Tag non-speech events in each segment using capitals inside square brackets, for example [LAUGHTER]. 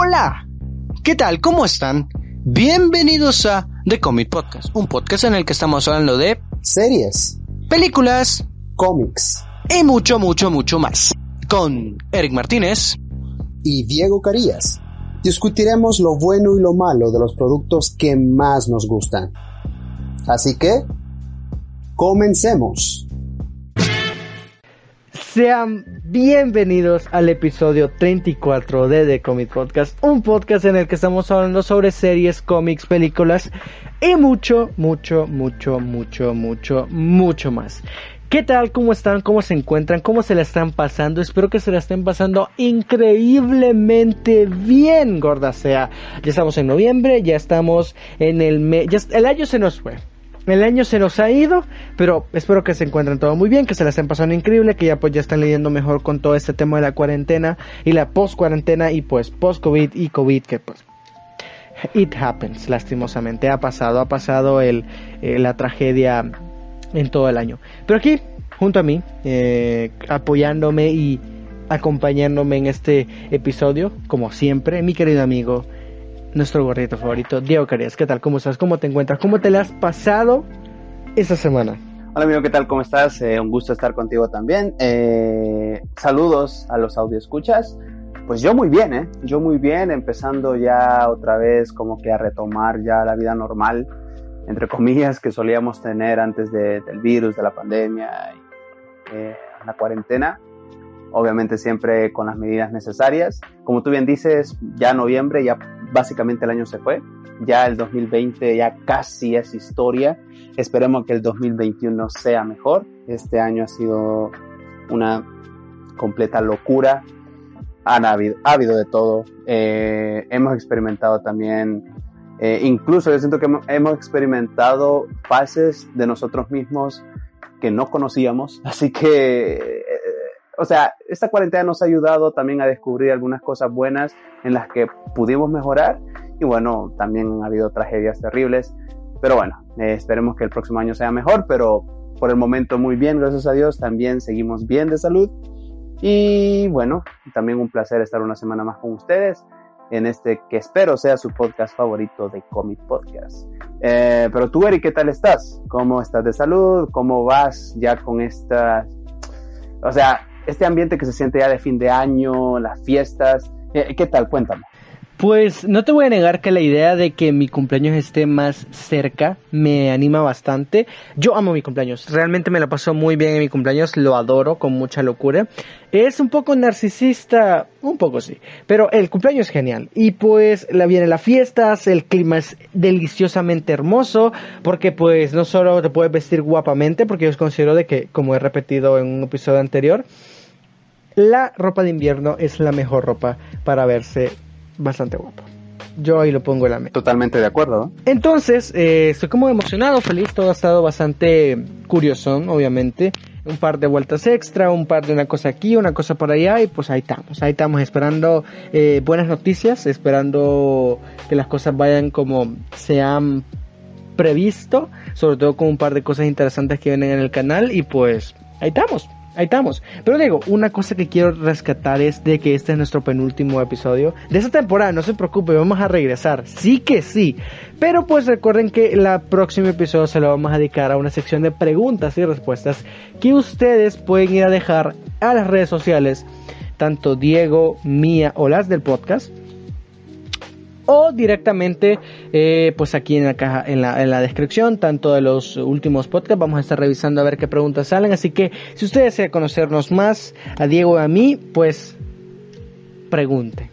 Hola, ¿qué tal? ¿Cómo están? Bienvenidos a The Comic Podcast, un podcast en el que estamos hablando de series, películas, cómics y mucho, mucho, mucho más. Con Eric Martínez y Diego Carías. Discutiremos lo bueno y lo malo de los productos que más nos gustan. Así que, comencemos. Sean bienvenidos al episodio 34 de The Comic Podcast, un podcast en el que estamos hablando sobre series, cómics, películas y mucho, mucho, mucho, mucho, mucho, mucho más. ¿Qué tal? ¿Cómo están? ¿Cómo se encuentran? ¿Cómo se la están pasando? Espero que se la estén pasando increíblemente bien, gorda sea. Ya estamos en noviembre, ya estamos en el mes... El año se nos fue. El año se nos ha ido, pero espero que se encuentren todo muy bien, que se la estén pasando increíble, que ya pues ya están leyendo mejor con todo este tema de la cuarentena y la post cuarentena y pues post COVID y COVID que pues it happens, lastimosamente ha pasado, ha pasado el, eh, la tragedia en todo el año. Pero aquí, junto a mí, eh, apoyándome y acompañándome en este episodio, como siempre, mi querido amigo nuestro gordito favorito, Diego Carías. ¿Qué tal? ¿Cómo estás? ¿Cómo te encuentras? ¿Cómo te la has pasado esta semana? Hola amigo, ¿qué tal? ¿Cómo estás? Eh, un gusto estar contigo también. Eh, saludos a los escuchas. Pues yo muy bien, ¿eh? Yo muy bien, empezando ya otra vez como que a retomar ya la vida normal, entre comillas, que solíamos tener antes del virus, de la pandemia y eh, la cuarentena obviamente siempre con las medidas necesarias. Como tú bien dices, ya noviembre, ya básicamente el año se fue, ya el 2020 ya casi es historia, esperemos que el 2021 sea mejor, este año ha sido una completa locura, ha habido, ha habido de todo, eh, hemos experimentado también, eh, incluso yo siento que hemos experimentado fases de nosotros mismos que no conocíamos, [LAUGHS] así que o sea, esta cuarentena nos ha ayudado también a descubrir algunas cosas buenas en las que pudimos mejorar y bueno, también ha habido tragedias terribles, pero bueno, eh, esperemos que el próximo año sea mejor, pero por el momento muy bien, gracias a Dios, también seguimos bien de salud y bueno, también un placer estar una semana más con ustedes en este que espero sea su podcast favorito de Comic Podcast. Eh, pero tú, Eric, ¿qué tal estás? ¿Cómo estás de salud? ¿Cómo vas ya con esta... O sea, este ambiente que se siente ya de fin de año, las fiestas. Eh, ¿Qué tal? Cuéntame. Pues no te voy a negar que la idea de que mi cumpleaños esté más cerca me anima bastante. Yo amo mi cumpleaños, realmente me lo paso muy bien en mi cumpleaños, lo adoro con mucha locura. Es un poco narcisista, un poco sí, pero el cumpleaños es genial. Y pues la vienen las fiestas, el clima es deliciosamente hermoso, porque pues no solo te puedes vestir guapamente, porque yo considero de que, como he repetido en un episodio anterior, la ropa de invierno es la mejor ropa para verse bastante guapo. Yo ahí lo pongo en la meta. Totalmente de acuerdo. Entonces, eh, estoy como emocionado, feliz, todo ha estado bastante curioso, obviamente. Un par de vueltas extra, un par de una cosa aquí, una cosa por allá, y pues ahí estamos, ahí estamos esperando eh, buenas noticias, esperando que las cosas vayan como se han previsto, sobre todo con un par de cosas interesantes que vienen en el canal, y pues ahí estamos. Ahí estamos. Pero digo, una cosa que quiero rescatar es de que este es nuestro penúltimo episodio de esta temporada. No se preocupe, vamos a regresar. Sí que sí. Pero pues recuerden que el próximo episodio se lo vamos a dedicar a una sección de preguntas y respuestas que ustedes pueden ir a dejar a las redes sociales. Tanto Diego, mía o las del podcast o directamente eh, pues aquí en la caja en la, en la descripción tanto de los últimos podcasts. Vamos a estar revisando a ver qué preguntas salen. Así que si ustedes desean conocernos más a Diego y a mí pues pregunten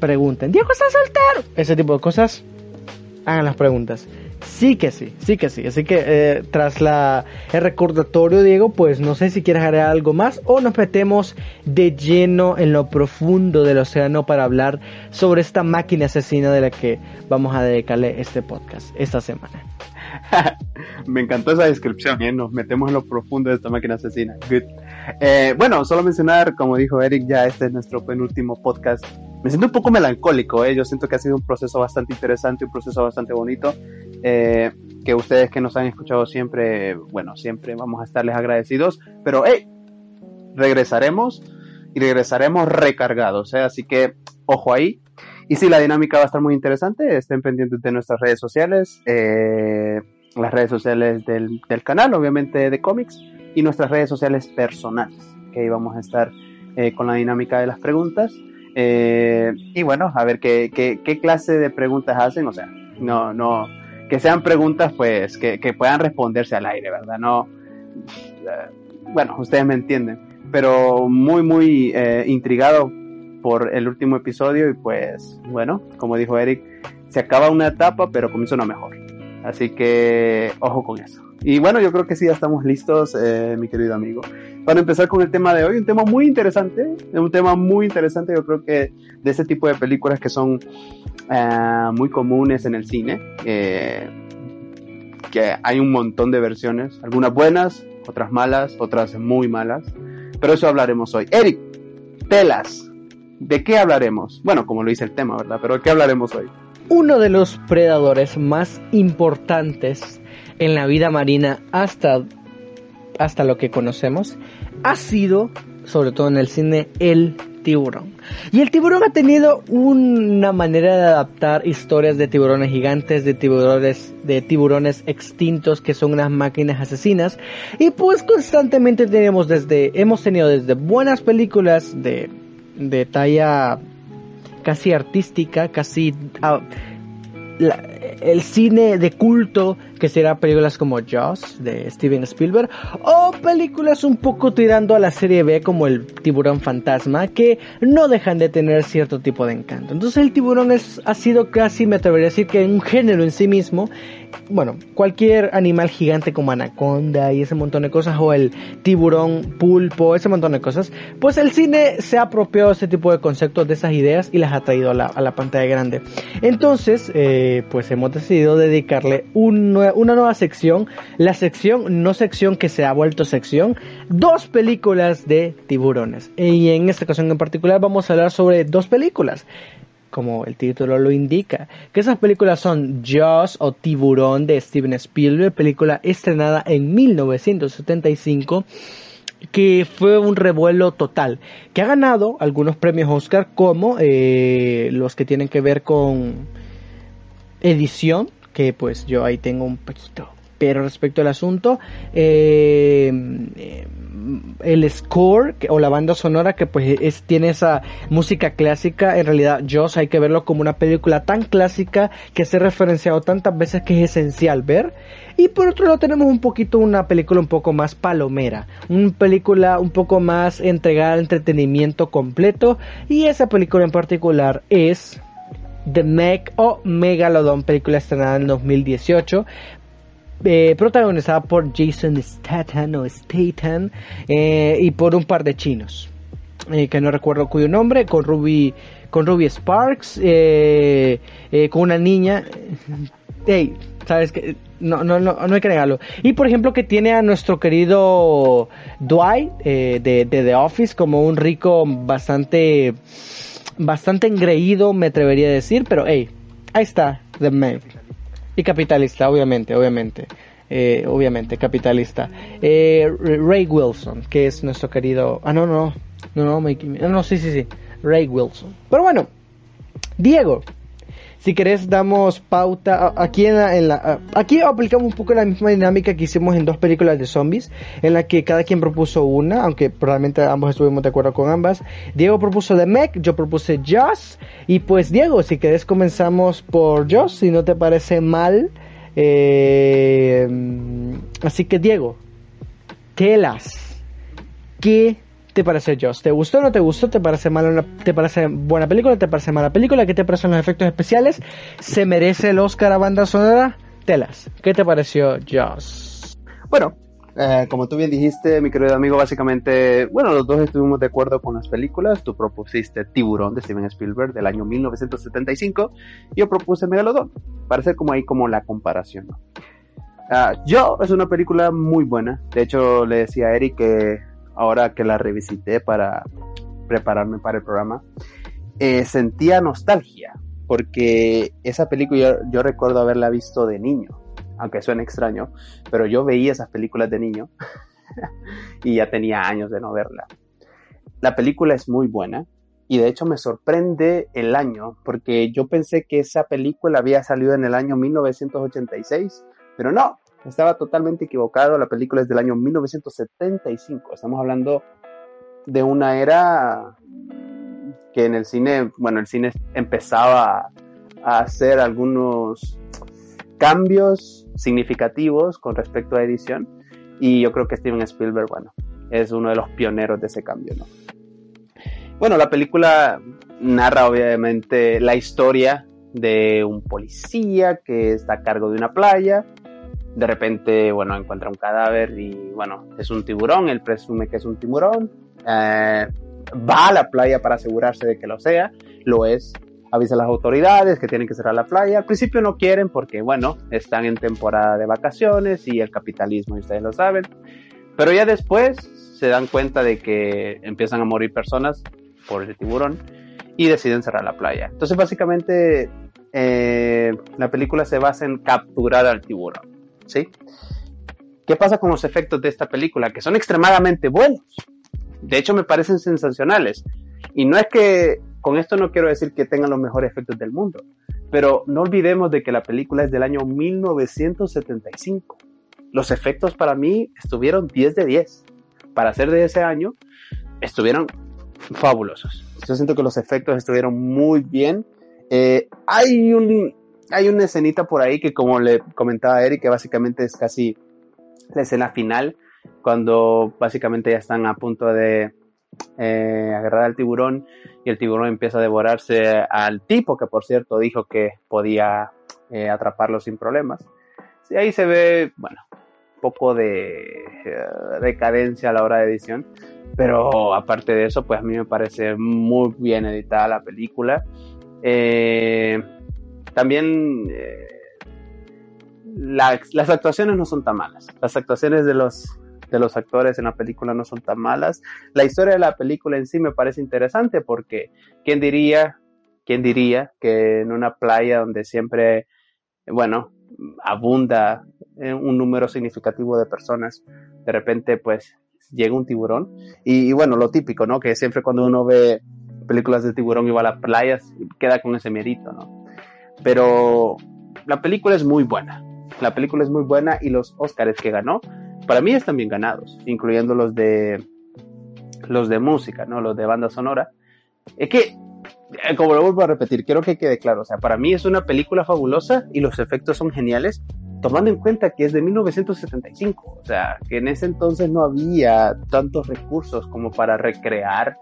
pregunten. Diego está soltero ese tipo de cosas. Hagan las preguntas Sí que sí, sí que sí. Así que eh, tras la, el recordatorio, Diego, pues no sé si quieres agregar algo más o nos metemos de lleno en lo profundo del océano para hablar sobre esta máquina asesina de la que vamos a dedicarle este podcast esta semana. [LAUGHS] Me encantó esa descripción, ¿eh? nos metemos en lo profundo de esta máquina asesina. Good. Eh, bueno, solo mencionar, como dijo Eric, ya este es nuestro penúltimo podcast. Me siento un poco melancólico, ¿eh? yo siento que ha sido un proceso bastante interesante, un proceso bastante bonito. Eh, que ustedes que nos han escuchado siempre, bueno, siempre vamos a estarles agradecidos, pero hey, regresaremos y regresaremos recargados, ¿eh? así que ojo ahí. y sí, la dinámica va a estar muy interesante. Estén pendientes de nuestras redes sociales, eh, las redes sociales del, del, canal, obviamente de cómics, y nuestras redes sociales personales, que ahí vamos a estar eh, con la dinámica de las preguntas. Y bueno, a ver qué, qué, qué, clase de preguntas hacen, o sea, no, no, que sean preguntas pues que, que puedan responderse al aire, ¿verdad? No, bueno, ustedes me entienden, pero muy, muy intrigado por el último episodio y pues bueno, como dijo Eric, se acaba una etapa pero comienza una mejor. Así que ojo con eso. Y bueno, yo creo que sí, ya estamos listos, eh, mi querido amigo, para empezar con el tema de hoy, un tema muy interesante, un tema muy interesante, yo creo que de ese tipo de películas que son eh, muy comunes en el cine, eh, que hay un montón de versiones, algunas buenas, otras malas, otras muy malas, pero eso hablaremos hoy. Eric, telas, ¿De qué hablaremos? Bueno, como lo dice el tema, ¿verdad? Pero ¿de qué hablaremos hoy? Uno de los predadores más importantes en la vida marina hasta, hasta lo que conocemos ha sido, sobre todo en el cine, el tiburón. Y el tiburón ha tenido una manera de adaptar historias de tiburones gigantes, de tiburones, de tiburones extintos que son unas máquinas asesinas. Y pues constantemente tenemos desde, hemos tenido desde buenas películas de de talla casi artística, casi ah, el cine de culto que será películas como Jaws de Steven Spielberg o películas un poco tirando a la serie B como El tiburón fantasma que no dejan de tener cierto tipo de encanto. Entonces el tiburón es, ha sido casi, me atrevería a decir que un género en sí mismo bueno, cualquier animal gigante como anaconda y ese montón de cosas, o el tiburón pulpo, ese montón de cosas, pues el cine se ha apropiado de ese tipo de conceptos, de esas ideas y las ha traído a la, pantalla grande. Entonces, eh, pues hemos decidido dedicarle una nueva sección, la sección, no sección que se ha vuelto sección, dos películas de tiburones. Y en esta ocasión en particular vamos a hablar sobre dos películas como el título lo indica, que esas películas son Jaws o Tiburón de Steven Spielberg, película estrenada en 1975 que fue un revuelo total, que ha ganado algunos premios Oscar como eh, los que tienen que ver con edición, que pues yo ahí tengo un poquito, pero respecto al asunto, eh, el score o la banda sonora que pues es, tiene esa música clásica, en realidad Joss hay que verlo como una película tan clásica que se ha referenciado tantas veces que es esencial ver. Y por otro lado tenemos un poquito una película un poco más palomera, una película un poco más entregada al entretenimiento completo y esa película en particular es The Meg o Megalodon, película estrenada en 2018, eh, protagonizada por Jason Statham o Statham eh, y por un par de chinos eh, que no recuerdo cuyo nombre con Ruby con Ruby Sparks con una niña hey sabes que no, no, no, no hay que negarlo. Y por ejemplo que tiene a nuestro querido Dwight de, de, The Office como un rico bastante, bastante engreído, me atrevería a decir, pero hey, ahí está The Man. Y capitalista, obviamente, obviamente. Eh, obviamente, capitalista. Eh, Ray Wilson, que es nuestro querido... Ah, no, no, no, no, no, no, sí, sí, sí. Ray Wilson. Pero bueno, Diego, si querés damos pauta aquí en la, en la, aquí aplicamos un poco la misma dinámica que hicimos en dos películas de zombies en la que cada quien propuso una aunque probablemente ambos estuvimos de acuerdo con ambas. Diego propuso The Mech yo propuse Joss y pues Diego si querés comenzamos por Joss si no te parece mal eh, así que Diego telas ¿qué te parece Joss? ¿Te gustó o no te gustó? ¿Te parece mala te parece buena película? ¿Te parece mala película? ¿Qué te parecen los efectos especiales? ¿Se merece el Oscar a banda sonora? Telas. ¿Qué te pareció Joss? Bueno, eh, como tú bien dijiste, mi querido amigo, básicamente, bueno, los dos estuvimos de acuerdo con las películas. Tú propusiste Tiburón de Steven Spielberg del año 1975. Yo propuse Megalodon. Parece como ahí como la comparación. Ah, yo es una película muy buena. De hecho, le decía a Eric que ahora que la revisité para prepararme para el programa, eh, sentía nostalgia, porque esa película yo, recuerdo haberla visto de niño, aunque suene extraño, pero yo veía esas películas de niño [LAUGHS] y ya tenía años de no verla. La película es muy buena y de hecho me sorprende el año, porque yo pensé que esa película había salido en el año 1986, pero no, estaba totalmente equivocado, la película es del año 1975, estamos hablando de una era que en el cine, bueno, el cine empezaba a hacer algunos cambios significativos con respecto a edición y yo creo que Steven Spielberg, bueno, es uno de los pioneros de ese cambio, ¿no? Bueno, la película narra obviamente la historia de un policía que está a cargo de una playa. De repente, bueno, encuentra un cadáver y, bueno, es un tiburón, él presume que es un tiburón. Eh, va a la playa para asegurarse de que lo sea, lo es. Avisa a las autoridades que tienen que cerrar la playa. Al principio no quieren porque, bueno, están en temporada de vacaciones y el capitalismo, ustedes lo saben. Pero ya después se dan cuenta de que empiezan a morir personas por el tiburón y deciden cerrar la playa. Entonces básicamente eh, la película se basa en capturar al tiburón. ¿Sí? ¿Qué pasa con los efectos de esta película? Que son extremadamente buenos. De hecho me parecen sensacionales. Y no es que con esto no quiero decir que tengan los mejores efectos del mundo, pero no olvidemos de que la película es del año 1975. Los efectos para mí estuvieron 10 de 10. Para ser de ese año, estuvieron fabulosos. Yo siento que los efectos estuvieron muy bien. Eh, hay, un, hay una escenita por ahí que como le comentaba a Eric, que básicamente es casi la escena final, cuando básicamente ya están a punto de eh, agarrar al tiburón y el tiburón empieza a devorarse al tipo que por cierto dijo que podía eh, atraparlo sin problemas. Sí, ahí se ve, bueno, un poco de decadencia a la hora de edición, pero aparte de eso, pues a mí me parece muy bien editada la película. Eh, también eh, las actuaciones no son tan malas. Las actuaciones de los, de los actores en la película no son tan malas. La historia de la película en sí me parece interesante porque ¿quién diría, quién diría que en una playa donde siempre, bueno, abunda un número significativo de personas, de repente pues llega un tiburón. Y, bueno, lo típico, ¿no? Que siempre cuando uno ve películas de tiburón y va a las playas, queda con ese mérito, ¿no? Pero la película es muy buena. La película es muy buena y los Oscars que ganó, para mí están bien ganados, incluyendo los de los de música, ¿no? Los de banda sonora. Es que, eh, como lo vuelvo a repetir, quiero que quede claro, o sea, para mí es una película fabulosa y los efectos son geniales, tomando en cuenta que es de 1975, o sea, que en ese entonces no había tantos recursos como para recrear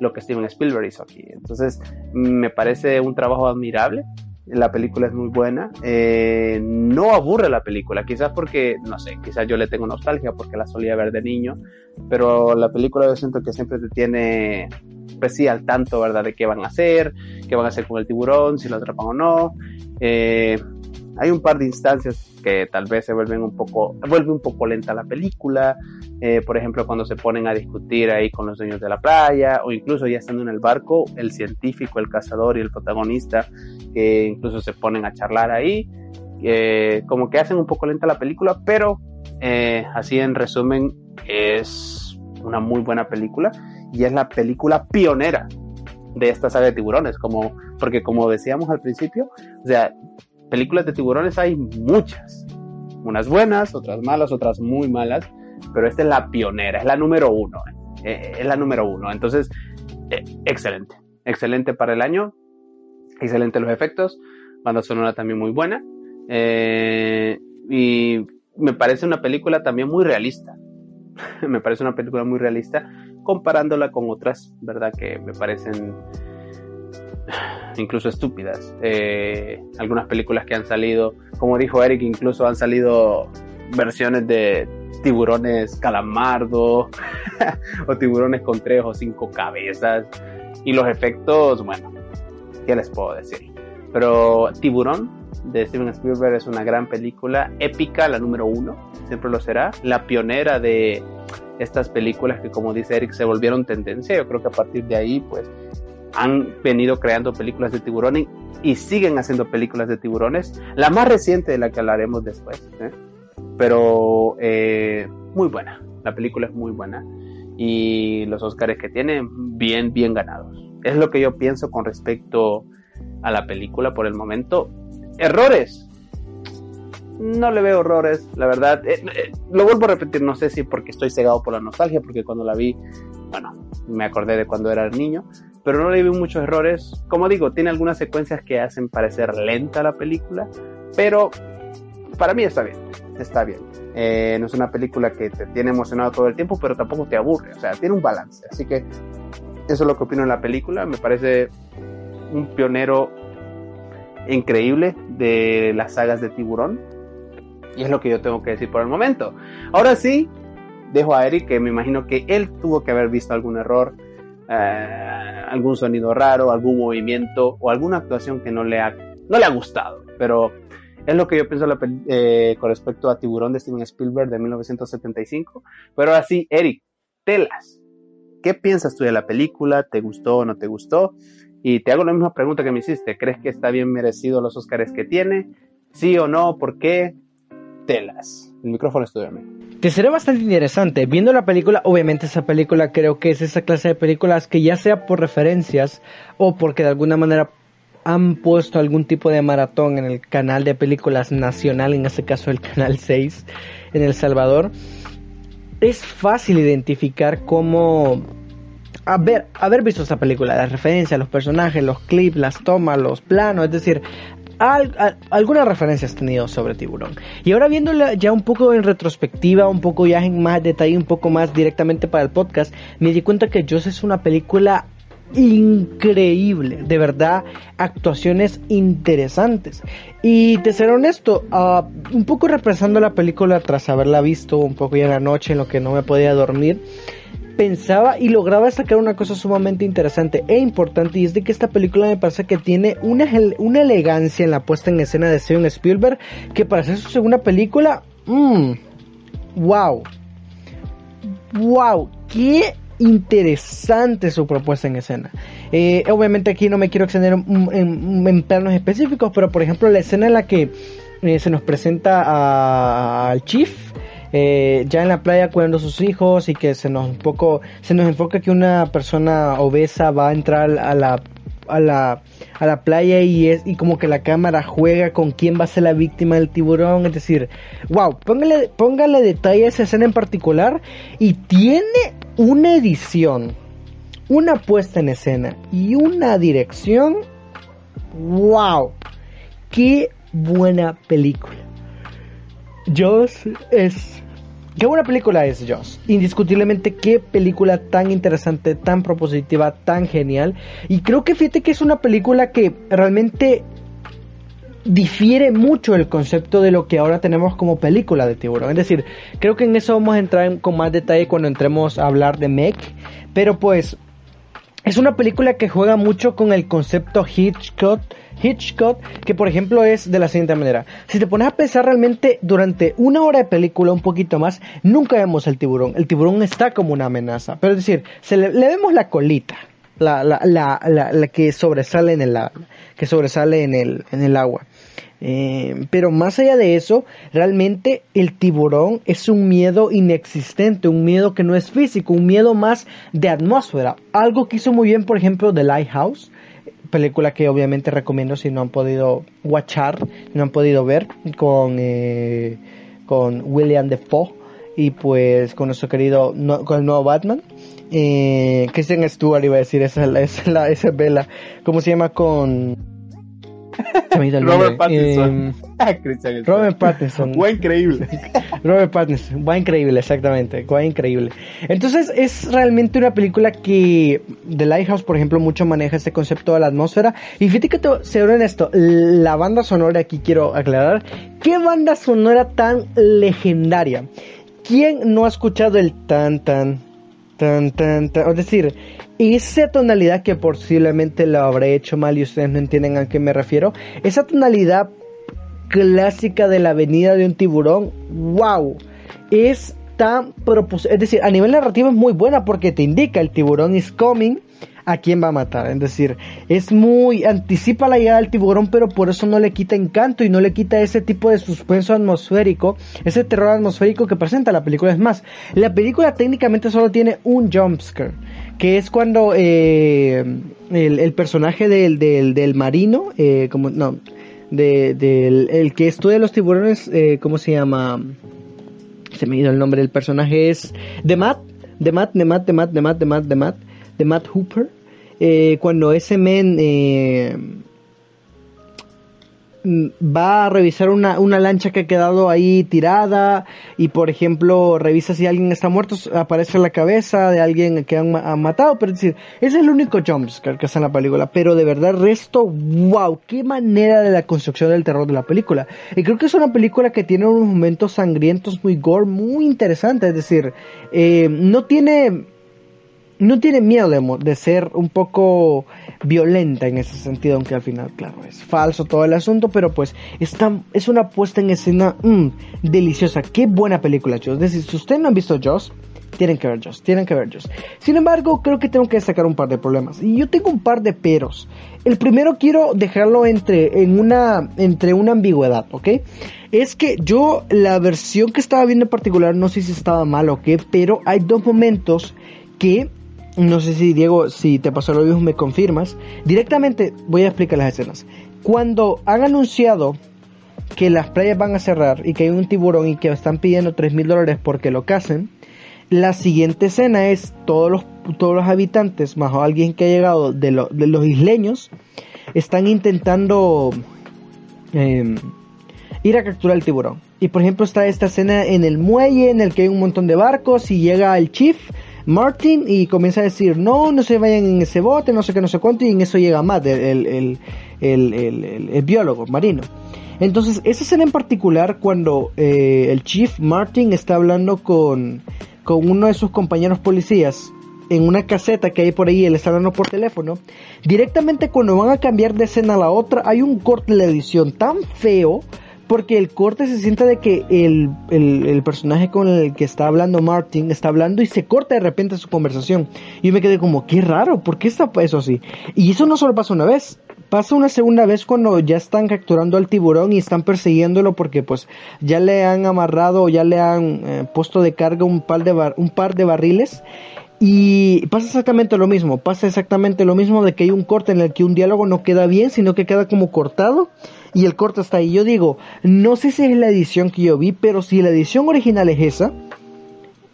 lo que Steven Spielberg hizo aquí. Entonces, me parece un trabajo admirable. La película es muy buena. Eh, no aburre la película, quizás porque, no sé, quizás yo le tengo nostalgia porque la solía ver de niño, pero la película yo siento que siempre te tiene, pues sí, al tanto, ¿verdad? De qué van a hacer, qué van a hacer con el tiburón, si lo atrapan o no. Eh, hay un par de instancias que tal vez se vuelven un poco, vuelve un poco lenta la película, eh, por ejemplo cuando se ponen a discutir ahí con los dueños de la playa o incluso ya estando en el barco, el científico, el cazador y el protagonista que incluso se ponen a charlar ahí, eh, como que hacen un poco lenta la película, pero eh, así en resumen es una muy buena película y es la película pionera de esta saga de tiburones, como, porque como decíamos al principio, o sea, películas de tiburones hay muchas. Unas buenas, otras malas, otras muy malas. Pero esta es la pionera, es la número uno. Eh, eh, es la número uno. Entonces, eh, excelente. Excelente para el año. Excelente los efectos. Banda sonora también muy buena. y me parece una película también muy realista. [LAUGHS] me parece una película muy realista comparándola con otras, ¿verdad? Que me parecen incluso estúpidas. Eh, algunas películas que han salido, como dijo Eric, incluso han salido versiones de tiburones calamardo [LAUGHS] o tiburones con tres o cinco cabezas. Y los efectos, bueno, ¿qué les puedo decir? Pero Tiburón de Steven Spielberg es una gran película, épica, la número uno, siempre lo será, la pionera de estas películas que como dice Eric se volvieron tendencia. Yo creo que a partir de ahí, pues han venido creando películas de tiburones y siguen haciendo películas de tiburones. La más reciente de la que hablaremos después. ¿eh? Pero eh, muy buena. La película es muy buena. Y los Oscars que tiene, bien, bien ganados. Es lo que yo pienso con respecto a la película por el momento. Errores. No le veo errores, la verdad. Eh, eh, lo vuelvo a repetir, no sé si porque estoy cegado por la nostalgia, porque cuando la vi, bueno, me acordé de cuando era niño, pero no le vi muchos errores. Como digo, tiene algunas secuencias que hacen parecer lenta la película, pero para mí está bien, está bien. Eh, no es una película que te tiene emocionado todo el tiempo, pero tampoco te aburre, o sea, tiene un balance. Así que eso es lo que opino de la película, me parece un pionero increíble de las sagas de tiburón. Y es lo que yo tengo que decir por el momento. Ahora sí, dejo a Eric, que me imagino que él tuvo que haber visto algún error, eh, algún sonido raro, algún movimiento o alguna actuación que no le ha, no le ha gustado. Pero es lo que yo pienso eh, con respecto a Tiburón de Steven Spielberg de 1975. Pero ahora sí, Eric, telas. ¿Qué piensas tú de la película? ¿Te gustó o no te gustó? Y te hago la misma pregunta que me hiciste. ¿Crees que está bien merecido los Oscars que tiene? ¿Sí o no? ¿Por qué? Telas. El micrófono es tuyo. Te será bastante interesante. Viendo la película, obviamente esa película creo que es esa clase de películas que ya sea por referencias o porque de alguna manera han puesto algún tipo de maratón en el canal de películas nacional, en este caso el canal 6 en El Salvador, es fácil identificar cómo haber, haber visto esta película, las referencias, los personajes, los clips, las tomas, los planos, es decir, algunas referencias tenido sobre Tiburón. Y ahora viéndola ya un poco en retrospectiva, un poco ya en más detalle, un poco más directamente para el podcast, me di cuenta que Joss es una película increíble, de verdad, actuaciones interesantes. Y te seré honesto, uh, un poco repensando la película tras haberla visto un poco ya en la noche en lo que no me podía dormir, pensaba y lograba sacar una cosa sumamente interesante e importante y es de que esta película me parece que tiene una, una elegancia en la puesta en escena de Steven Spielberg que para ser su segunda película, mmm, wow, wow, qué interesante su propuesta en escena. Eh, obviamente aquí no me quiero extender en, planos específicos, pero por ejemplo la escena en la que eh, se nos presenta al Chief. Eh, ya en la playa cuidando a sus hijos y que se nos un poco se nos enfoca que una persona obesa va a entrar a la a la, a la playa y es y como que la cámara juega con quién va a ser la víctima del tiburón, es decir, wow, póngale, póngale detalle a esa escena en particular y tiene una edición, una puesta en escena y una dirección, wow, qué buena película. Joss es Qué buena película es Joss. Indiscutiblemente qué película tan interesante, tan propositiva, tan genial. Y creo que fíjate que es una película que realmente difiere mucho el concepto de lo que ahora tenemos como película de tiburón. Es decir, creo que en eso vamos a entrar con más detalle cuando entremos a hablar de Meg. Pero pues es una película que juega mucho con el concepto Hitchcock Hitchcock, que por ejemplo es de la siguiente manera. Si te pones a pensar realmente durante una hora de película, un poquito más, nunca vemos el tiburón. El tiburón está como una amenaza. Pero es decir, se le, vemos la colita, la, la, la, la, que sobresale en el, que sobresale en el, en el agua. Eh, pero más allá de eso, realmente el tiburón es un miedo inexistente, un miedo que no es físico, un miedo más de atmósfera. Algo que hizo muy bien, por ejemplo, The Lighthouse, película que obviamente recomiendo si no han podido watchar, no han podido ver, con, eh, con William Defoe y pues con nuestro querido, con el nuevo Batman. Eh, Christian Stewart iba a decir, esa es la, esa es Bella. ¿Cómo se llama con Robert Pattinson. Eh, [LAUGHS] Robert Pattinson. Fue increíble. Robert Pattinson. Fue increíble, exactamente. Fue increíble. Entonces es realmente una película que The Lighthouse, por ejemplo, mucho maneja este concepto de la atmósfera. Y fíjate que, en esto, la banda sonora aquí quiero aclarar. ¿Qué banda sonora tan legendaria? ¿Quién no ha escuchado el tan tan tan tan tan? Es decir, esa tonalidad que posiblemente lo habré hecho mal y ustedes no entienden a qué me refiero, esa tonalidad clásica de la avenida de un tiburón, wow, es tan es decir, a nivel narrativo es muy buena porque te indica el tiburón is coming, a quién va a matar. Es decir, es muy, anticipa la llegada del tiburón, pero por eso no le quita encanto y no le quita ese tipo de suspenso atmosférico, ese terror atmosférico que presenta la película. Es más, la película técnicamente solo tiene un jumpscare, que es cuando eh, el, personaje del, del, marino, eh, como, no, del el que estudia los tiburones, eh, ¿cómo se llama? Se me ha ido el nombre del personaje, es de Matt, de Matt, de Matt, de Matt, de de Matt, de Matt de Matt Hooper, eh, cuando ese men eh, va a revisar una, una, lancha que ha quedado ahí tirada y por ejemplo revisa si alguien está muerto, aparece la cabeza de alguien que han, matado, pero es decir, es el único jumpscare que está en la película, pero de verdad resto, wow, qué manera de la construcción del terror de la película. Y creo que es una película que tiene unos momentos sangrientos muy gore, muy interesantes, es decir, eh, no tiene no tiene miedo de, ser un poco violenta en ese sentido, aunque al final, claro, es falso todo el asunto, pero pues está, es una puesta en escena mm, deliciosa. Qué buena película, chicos. Es decir, si ustedes no han visto Joss, tienen que ver Joss, tienen que ver Joss. Sin embargo, creo que tengo que destacar un par de problemas. Y yo tengo un par de peros. El primero quiero dejarlo entre, en una, entre una ambigüedad, ¿ok? Es que yo, la versión que estaba viendo en particular, no sé si estaba mal o qué, pero hay dos momentos que no sé si Diego, si te pasó lo mismo, me confirmas. Directamente voy a explicar las escenas. Cuando han anunciado que las playas van a cerrar y que hay un tiburón y que están pidiendo 3 mil dólares porque lo casen, la siguiente escena es todos los, todos los habitantes, más alguien que ha llegado de, los isleños, están intentando em, ir a capturar el tiburón. Y por ejemplo está esta escena en el muelle en el que hay un montón de barcos y llega el chief Martin y comienza a decir, no, no se vayan en ese bote, no sé qué, no sé cuánto, y en eso llega Matt, el, el, biólogo marino. Entonces, esa escena en particular, cuando eh, el Chief Martin está hablando con, con uno de sus compañeros policías, en una caseta que hay por ahí, él está hablando por teléfono, directamente cuando van a cambiar de escena a la otra, hay un corte de la edición tan feo porque el corte se siente de que el, personaje con el que está hablando Martin está hablando y se corta de repente su conversación. Y yo me quedé como, qué raro, ¿por qué está eso así? Y eso no solo pasa una vez, pasa una segunda vez cuando ya están capturando al tiburón y están persiguiéndolo porque pues ya le han amarrado o ya le han eh, puesto de carga un par de, un par de barriles y pasa exactamente lo mismo, pasa exactamente lo mismo de que hay un corte en el que un diálogo no queda bien, sino que queda como cortado y el corte está ahí. Yo digo, no sé si es la edición que yo vi, pero si la edición original es esa,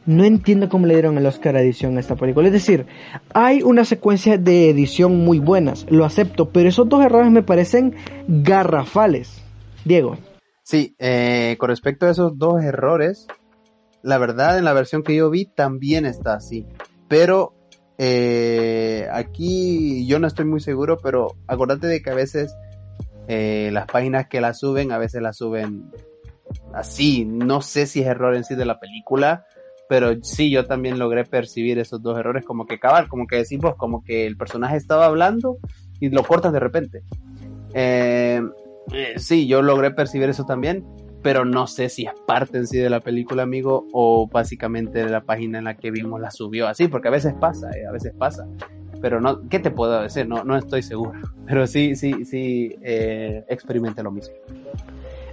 no entiendo cómo le dieron el Oscar a edición a esta película. Es decir, hay una secuencia de edición muy buenas, lo acepto, pero esos dos errores me parecen garrafales. Diego. Sí, eh, con respecto a esos dos errores, la verdad en la versión que yo vi también está así. Pero eh, aquí yo no estoy muy seguro, pero acordate de que a veces eh, las páginas que la suben, a veces la suben así. No sé si es error en sí de la película, pero sí, yo también logré percibir esos dos errores como que cabal, como que decimos, como que el personaje estaba hablando y lo cortas de repente. Eh, sí, yo logré percibir eso también, pero no sé si es parte en sí de la película, amigo, o básicamente de la página en la que vimos la subió así, porque a veces pasa, a veces pasa pero no, ¿qué te puedo decir? No, no estoy seguro, [LAUGHS] pero sí, sí, sí, eh, experimenté lo mismo.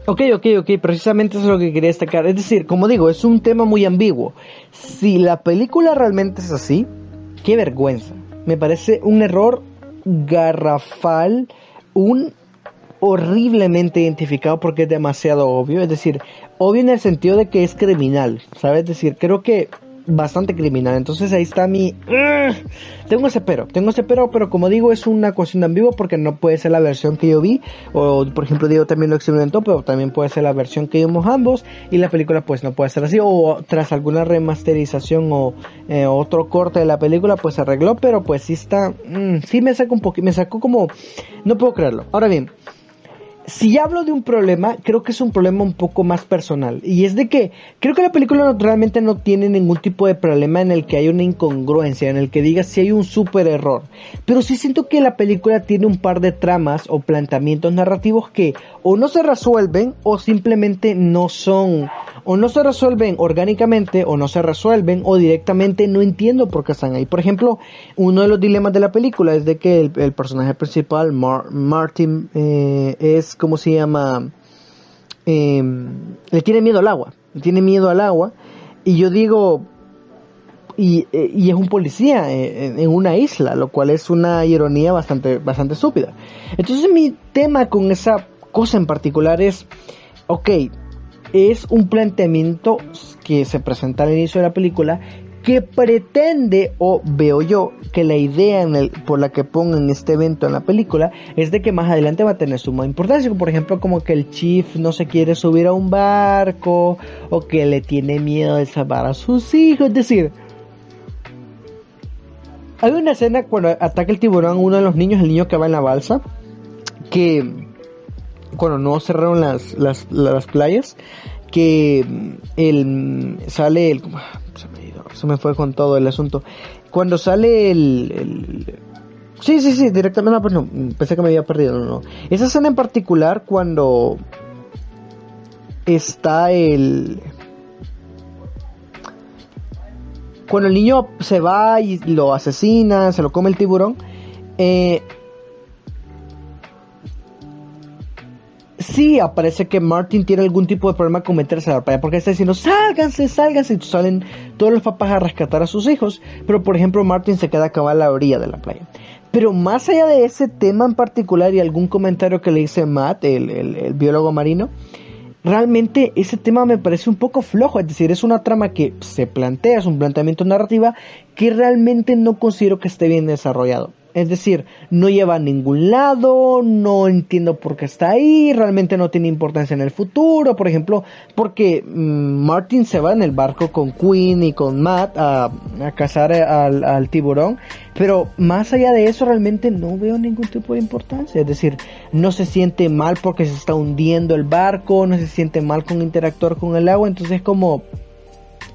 Ok, ok, ok, precisamente eso es lo que quería destacar. Es decir, como digo, es un tema muy ambiguo. Si la película realmente es así, qué vergüenza. Me parece un error garrafal, un horriblemente identificado porque es demasiado obvio. Es decir, obvio en el sentido de que es criminal, ¿sabes? Es decir, creo que bastante criminal. Entonces ahí está mi... Tengo ese pero, tengo ese pero, pero como digo es una cuestión de vivo porque no puede ser la versión que yo vi, o por ejemplo Diego también lo experimentó, pero también puede ser la versión que vimos ambos y la película pues no puede ser así, o tras alguna remasterización o eh, otro corte de la película pues se arregló, pero pues sí está, mm, sí me sacó un poquito, me sacó como, no puedo creerlo. Ahora bien, si hablo de un problema, creo que es un problema un poco más personal. Y es de que creo que la película realmente no tiene ningún tipo de problema en el que hay una incongruencia, en el que digas si hay un super error. Pero sí siento que la película tiene un par de tramas o planteamientos narrativos que o no se resuelven o simplemente no son, o no se resuelven orgánicamente o no se resuelven o directamente no entiendo por qué están ahí. Por ejemplo, uno de los dilemas de la película es de que el, personaje principal, Martin, eh, es ¿cómo se llama? Em, le tiene miedo al agua, le tiene miedo al agua. Y yo digo, y, eh, y es un policía en, una isla, lo cual es una ironía bastante, bastante estúpida. Entonces mi tema con esa cosa en particular es, ok, es un planteamiento que se presenta al inicio de la película que pretende, o veo yo, que la idea por la que pongan este evento en la película es de que más adelante va a tener suma importancia, por ejemplo como que el chief no se quiere subir a un barco, o que le tiene miedo de salvar a sus hijos, es decir, hay una escena cuando ataca el tiburón uno de los niños, el niño que va en la balsa, que cuando no cerraron las, las, las playas, que el, sale el, se me fue con todo el asunto. Cuando sale el, Sí, sí, sí, directamente, no, pues no, pensé que me había perdido, no, no. Esa escena en particular cuando está el... Cuando el niño se va y lo asesina, se lo come el tiburón, eh, sí aparece que Martin tiene algún tipo de problema con meterse a la playa porque está diciendo sálganse, sálganse y salen todos los papás a rescatar a sus hijos, pero por ejemplo Martin se queda acá a la orilla de la playa. Pero más allá de ese tema en particular y algún comentario que le dice Matt, el, el biólogo marino, realmente ese tema me parece un poco flojo, es decir, es una trama que se plantea, es un planteamiento narrativa que realmente no considero que esté bien desarrollado. Es decir, no lleva a ningún lado, no entiendo por qué está ahí, realmente no tiene importancia en el futuro, por ejemplo, porque mm, Martin se va en el barco con Queen y con Matt a, cazar al, al, tiburón, pero más allá de eso realmente no veo ningún tipo de importancia, es decir, no se siente mal porque se está hundiendo el barco, no se siente mal con interactuar con el agua, entonces como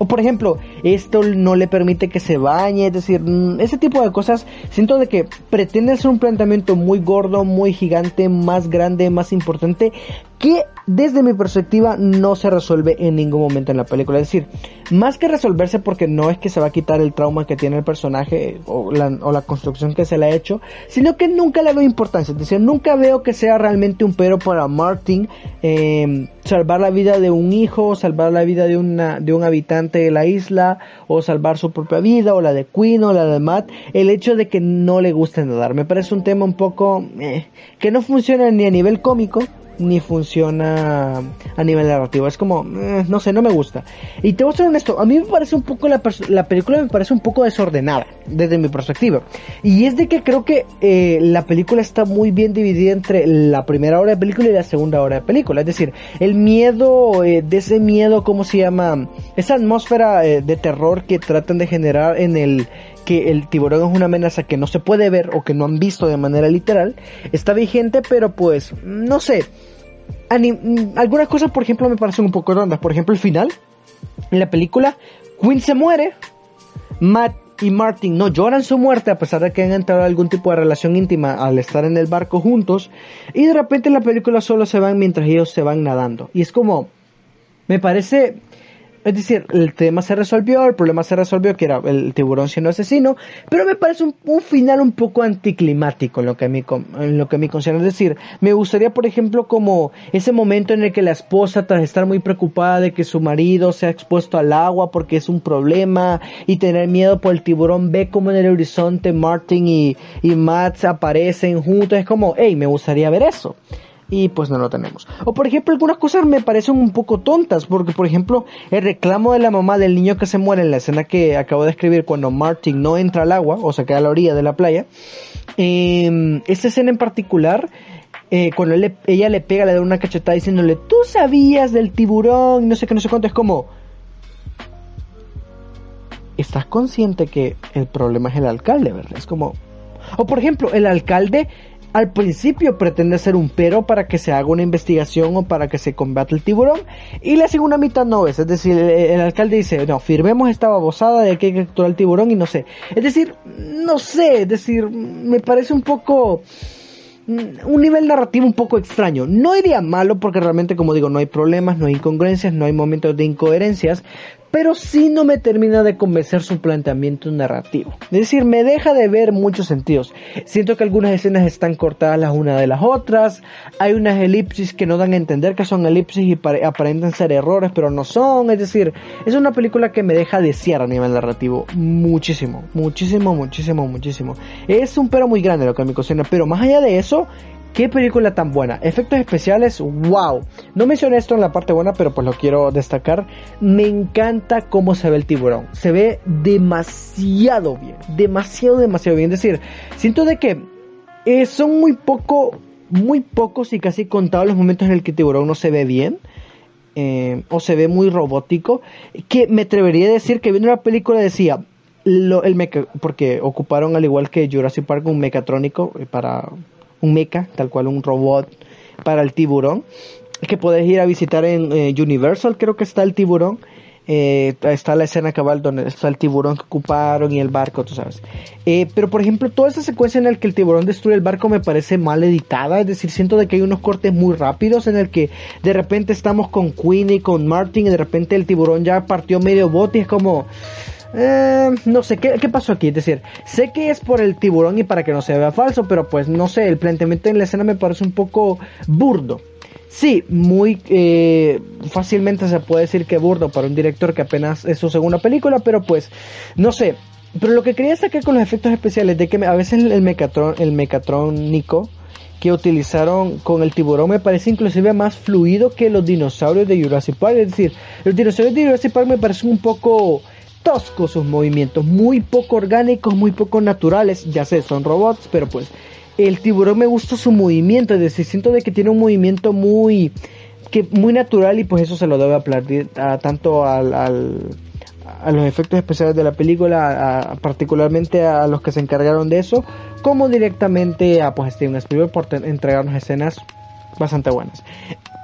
o por ejemplo, esto no le permite que se bañe, es decir, mm, ese tipo de cosas, siento de que pretende ser un planteamiento muy gordo, muy gigante, más grande, más importante, que desde mi perspectiva no se resuelve en ningún momento en la película. Es decir, más que resolverse porque no es que se va a quitar el trauma que tiene el personaje o la, o la construcción que se le ha hecho, sino que nunca le veo importancia. Es decir, nunca veo que sea realmente un pero para Martin eh, salvar la vida de un hijo, salvar la vida de, una, de un habitante de la isla, o salvar su propia vida, o la de Queen, o la de Matt. El hecho de que no le guste nadar. Me parece un tema un poco eh, que no funciona ni a nivel cómico, ni funciona a nivel narrativo. Es como, eh, no sé, no me gusta. Y te voy a ser honesto, a mí me parece un poco, la, la película me parece un poco desordenada, desde mi perspectiva. Y es de que creo que eh, la película está muy bien dividida entre la primera hora de película y la segunda hora de película. Es decir, el miedo, eh, de ese miedo, ¿cómo se llama? Esa atmósfera de terror que tratan de generar en el que el tiburón es una amenaza que no se puede ver o que no han visto de manera literal, está vigente, pero pues, no sé, algunas cosas, por ejemplo, me parecen un poco rondas. Por ejemplo, el final. En la película, Quinn se muere. Matt y Martin no lloran su muerte a pesar de que han entrado en algún tipo de relación íntima al estar en el barco juntos. Y de repente en la película solo se van mientras ellos se van nadando. Y es como... Me parece es decir, el tema se resolvió, el problema se resolvió, que era el tiburón siendo asesino, pero me parece un, final un poco anticlimático en lo que a mí, en lo que concierne. Es decir, me gustaría, por ejemplo, como ese momento en el que la esposa, tras estar muy preocupada de que su marido se ha expuesto al agua porque es un problema y tener miedo por el tiburón, ve como en el horizonte Martin y, y Matt aparecen juntos. Es como, hey, me gustaría ver eso y pues no lo tenemos. O por ejemplo, algunas cosas me parecen un poco tontas, porque por ejemplo, el reclamo de la mamá del niño que se muere en la escena que acabo de escribir cuando Martin no entra al agua, o se queda a la orilla de la playa, eh, esta escena en particular, eh, cuando ella le pega, le da una cachetada diciéndole, tú sabías del tiburón, no sé qué, no sé cuánto, es como... ¿Estás consciente que el problema es el alcalde, verdad? Es como... O por ejemplo, el alcalde al principio pretende ser un pero para que se haga una investigación o para que se combate el tiburón y la segunda mitad no es, es decir, el, alcalde dice, no, firmemos esta babosada de que hay que capturar el tiburón y no sé, es decir, no sé, es decir, me parece un poco un nivel narrativo un poco extraño. No iría malo porque realmente, como digo, no hay problemas, no hay incongruencias, no hay momentos de incoherencias, pero sí no me termina de convencer su planteamiento narrativo. Es decir, me deja de ver muchos sentidos. Siento que algunas escenas están cortadas las unas de las otras, hay unas elipsis que no dan a entender que son elipsis y aparentan ser errores, pero no son. Es decir, es una película que me deja desear a nivel narrativo muchísimo, muchísimo, muchísimo, muchísimo. Es un pero muy grande lo que me cocina, pero más allá de eso, Qué película tan buena. Efectos especiales, wow. No mencioné esto en la parte buena, pero pues lo quiero destacar. Me encanta cómo se ve el tiburón. Se ve demasiado bien. Demasiado, demasiado bien. Es decir, siento de que eh, son muy poco, muy pocos y casi contados los momentos en el que el tiburón no se ve bien. Eh, o se ve muy robótico. Que me atrevería a decir que viendo la película decía, el porque ocuparon al igual que Jurassic Park un mecatrónico eh, para un mecha, tal cual un robot para el tiburón, que puedes ir a visitar en eh, Universal, creo que está el tiburón. Eh, está la escena cabal donde está el tiburón que ocuparon y el barco, tú sabes. Eh, pero por ejemplo, toda esa secuencia en la que el tiburón destruye el barco me parece mal editada. Es decir, siento de que hay unos cortes muy rápidos en el que de repente estamos con Queen y con Martin y de repente el tiburón ya partió medio bote y es como... Eh, no sé, ¿qué, ¿qué, pasó aquí? Es decir, sé que es por el tiburón y para que no se vea falso, pero pues no sé, el planteamiento en la escena me parece un poco burdo. Sí, muy eh, fácilmente se puede decir que burdo para un director que apenas es su segunda película, pero pues no sé. Pero lo que quería destacar con los efectos especiales de que a veces el, mecatron, el mecatrónico que utilizaron con el tiburón me parece inclusive más fluido que los dinosaurios de Jurassic Park. Es decir, los dinosaurios de Jurassic Park me parecen un poco toscos sus movimientos, muy poco orgánicos, muy poco naturales, ya sé, son robots, pero pues el tiburón me gusta su movimiento, es decir, siento de que tiene un movimiento muy que muy natural y pues eso se lo debe aplaudir a, tanto al, a los efectos especiales de la película, particularmente a los que se encargaron de eso, como directamente a pues Steven Spielberg por entregarnos escenas bastante buenas.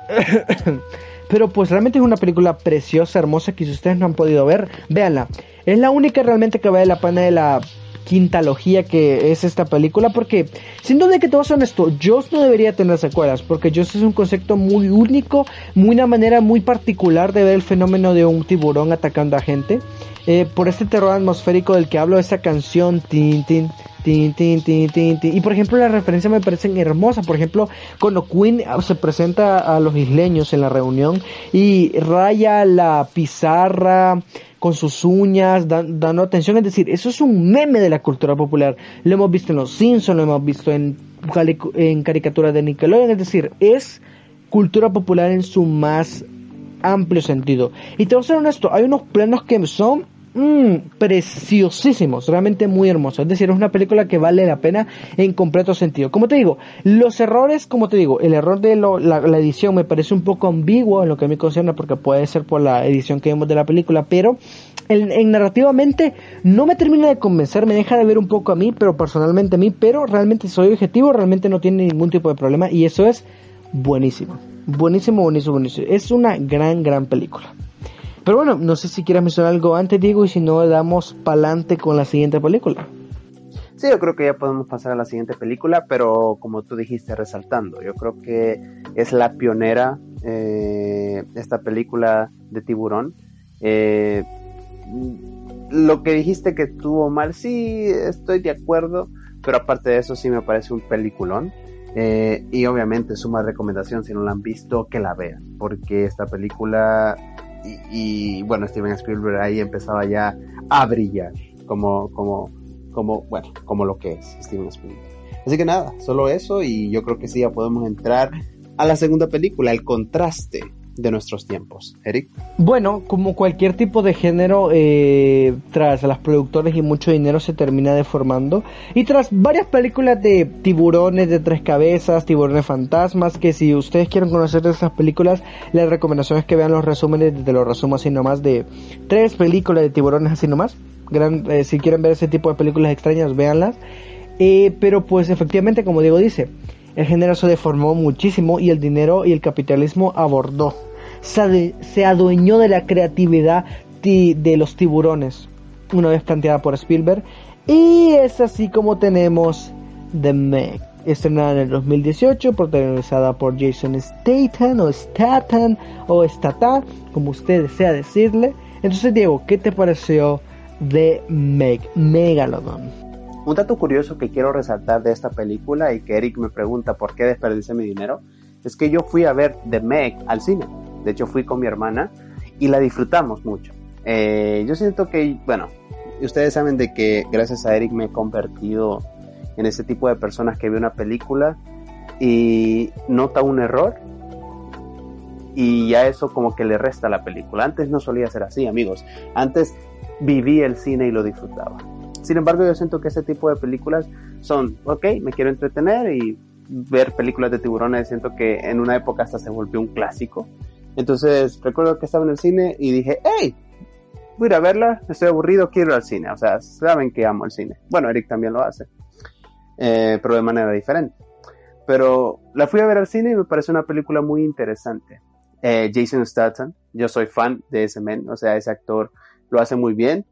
[COUGHS] Pero pues realmente es una película preciosa, hermosa, que si ustedes no han podido ver, véanla. Es la única realmente que vale la pena de la quintalogía que es esta película porque siendo de que te voy a honesto Joss no debería tener secuelas porque Joss es un concepto muy único muy una manera muy particular de ver el fenómeno de un tiburón atacando a gente eh, por este terror atmosférico del que hablo esa canción tin tin y por ejemplo las referencias me parecen hermosas por ejemplo cuando Queen se presenta a los isleños en la reunión y raya la pizarra con sus uñas, dando atención. Es decir, eso es un meme de la cultura popular. Lo hemos visto en Los Simpsons, lo hemos visto en, en caricaturas de Nickelodeon. Es decir, es cultura popular en su más amplio sentido. Y te voy a ser honesto, hay unos planos que son mmm, preciosísimos, realmente muy hermosos. Es decir, es una película que vale la pena en completo sentido. Como te digo, los errores, como te digo, el error de la, edición me parece un poco ambiguo en lo que mí concierne porque puede ser por la edición que vemos de la película, pero en, narrativamente no me termina de convencer, me deja de ver un poco a mí, pero personalmente a mí, pero realmente soy objetivo, realmente no tiene ningún tipo de problema y eso es buenísimo. Buenísimo, buenísimo, buenísimo. Es una gran, gran película. Pero bueno, no sé si quieras mencionar algo antes, Diego, y si no, damos pa'lante con la siguiente película. Sí, yo creo que ya podemos pasar a la siguiente película, pero como tú dijiste, resaltando, yo creo que es la pionera eh, esta película de tiburón. Eh, lo que dijiste que tuvo mal, sí, estoy de acuerdo, pero aparte de eso sí me parece un peliculón. Eh, y obviamente suma recomendación si no la han visto que la vean, porque esta película y, bueno, Steven Spielberg ahí empezaba ya a brillar como, como, como, bueno, como lo que es Steven Spielberg. Así que nada, solo eso y yo creo que sí ya podemos entrar a la segunda película, el contraste de nuestros tiempos. Eric. Bueno, como cualquier tipo de género, eh, tras las productores y mucho dinero se termina deformando. Y tras varias películas de tiburones de tres cabezas, tiburones fantasmas, que si ustedes quieren conocer de esas películas, la recomendación es que vean los resúmenes, de los resumo así nomás, de tres películas de tiburones así nomás. Eh, si quieren ver ese tipo de películas extrañas, véanlas. Eh, pero pues efectivamente, como Diego dice, el género se deformó muchísimo y el dinero y el capitalismo abordó. Se, adueñó de la creatividad de los tiburones, una vez planteada por Spielberg. Y es así como tenemos The Meg, estrenada en el 2018, protagonizada por Jason Statham o Statham o Statham, como usted desea decirle. Entonces, Diego, ¿qué te pareció de Meg, Megalodon? Un dato curioso que quiero resaltar de esta película y que Eric me pregunta por qué desperdicié mi dinero, es que yo fui a ver The Meg al cine. De hecho, fui con mi hermana y la disfrutamos mucho. Eh, yo siento que, bueno, ustedes saben de que gracias a Eric me he convertido en ese tipo de personas que ve una película y nota un error y ya eso como que le resta a la película. Antes no solía ser así, amigos. Antes viví el cine y lo disfrutaba. Sin embargo, yo siento que ese tipo de películas son, ok, me quiero entretener y ver películas de tiburones, siento que en una época hasta se volvió un clásico. Entonces, recuerdo que estaba en el cine y dije, hey, voy a ir a verla, estoy aburrido, quiero ir al cine. O sea, saben que amo el cine. Bueno, Eric también lo hace, eh, pero de manera diferente. Pero la fui a ver al cine y me parece una película muy interesante. Eh, Jason Statham, yo soy fan de ese men, o sea, ese actor lo hace muy bien.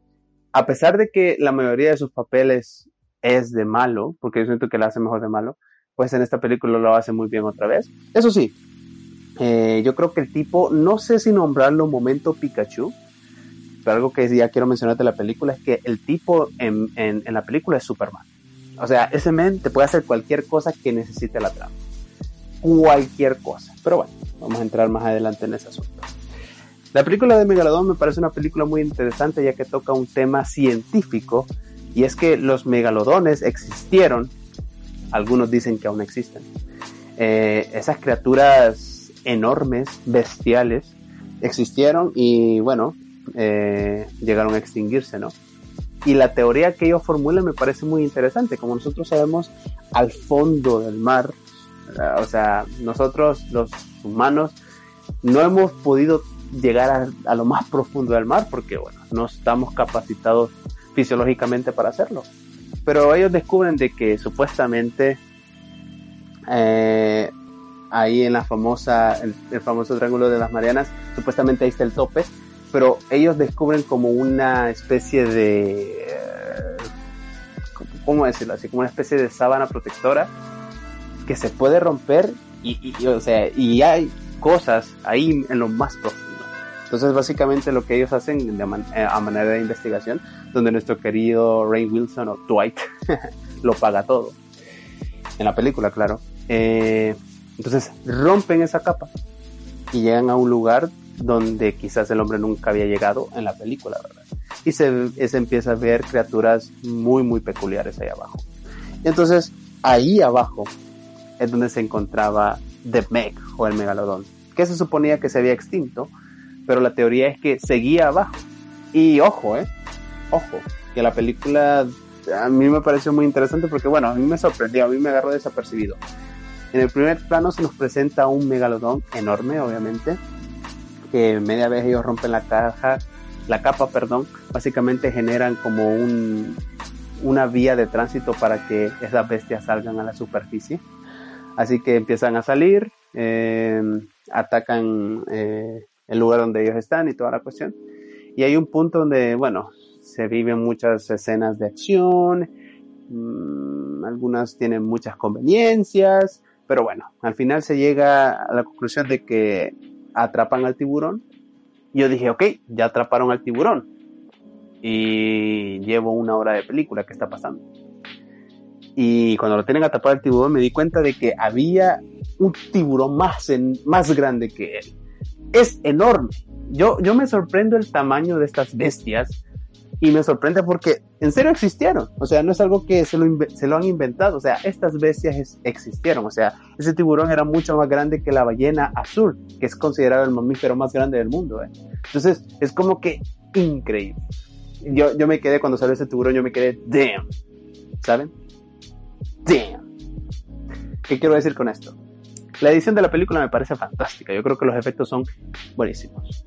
A pesar de que la mayoría de sus papeles es de malo, porque yo siento que lo hace mejor de malo, pues en esta película lo hace muy bien otra vez. Eso sí, eh, yo creo que el tipo, no sé si nombrarlo momento Pikachu, pero algo que ya quiero mencionar de la película es que el tipo en, en, la película es Superman. O sea, ese men te puede hacer cualquier cosa que necesite la trama. Cualquier cosa. Pero bueno, vamos a entrar más adelante en ese asunto. La película de Megalodon me parece una película muy interesante ya que toca un tema científico y es que los megalodones existieron, algunos dicen que aún existen. Eh, esas criaturas enormes, bestiales, existieron y bueno, eh, llegaron a extinguirse, ¿no? Y la teoría que ellos formulan me parece muy interesante. Como nosotros sabemos, al fondo del mar, o sea, nosotros los humanos no hemos podido llegar a, lo más profundo del mar porque, bueno, no estamos capacitados fisiológicamente para hacerlo. Pero ellos descubren de que supuestamente eh, ahí en la famosa, el, el famoso triángulo de las Marianas, supuestamente ahí está el tope pero ellos descubren como una especie de, ¿cómo decirlo así? Como una especie de sábana protectora que se puede romper y, o sea, y hay cosas ahí en lo más profundo. Entonces, básicamente lo que ellos hacen eh, a manera de investigación, donde nuestro querido Ray Wilson o Dwight [LAUGHS] lo paga todo. En la película, claro. Eh, entonces, rompen esa capa y llegan a un lugar donde quizás el hombre nunca había llegado en la película, ¿verdad? Y se, se empieza a ver criaturas muy, muy peculiares ahí abajo. Entonces, ahí abajo es donde se encontraba The Meg o el megalodón, que se suponía que se había extinto, pero la teoría es que seguía abajo. Y ojo, eh, ojo, que la película a mí me pareció muy interesante porque, bueno, a mí me sorprendió, a mí me agarró desapercibido. En el primer plano se nos presenta un megalodón enorme, obviamente, que media vez ellos rompen la caja, la capa, perdón, básicamente generan como un, una vía de tránsito para que esas bestias salgan a la superficie. Así que empiezan a salir, eh, atacan eh, el lugar donde ellos están y toda la cuestión. Y hay un punto donde, bueno, se viven muchas escenas de acción, mm, algunas tienen muchas conveniencias, pero bueno, al final se llega a la conclusión de que atrapan al tiburón. Y yo dije, ok, ya atraparon al tiburón. Y llevo una hora de película, ¿qué está pasando? Y cuando lo tienen atrapado al tiburón me di cuenta de que había un tiburón más, más grande que él. Es enorme. Yo, yo me sorprendo el tamaño de estas bestias y me sorprende porque en serio existieron. O sea, no es algo que se lo, se lo han inventado. O sea, estas bestias existieron. O sea, ese tiburón era mucho más grande que la ballena azul, que es considerado el mamífero más grande del mundo. ¿eh? Entonces, es como que increíble. Yo, yo me quedé, cuando salió ese tiburón, yo me quedé, damn. ¿Saben? Damn. ¿Qué quiero decir con esto? La edición de la película me parece fantástica. Yo creo que los efectos son buenísimos.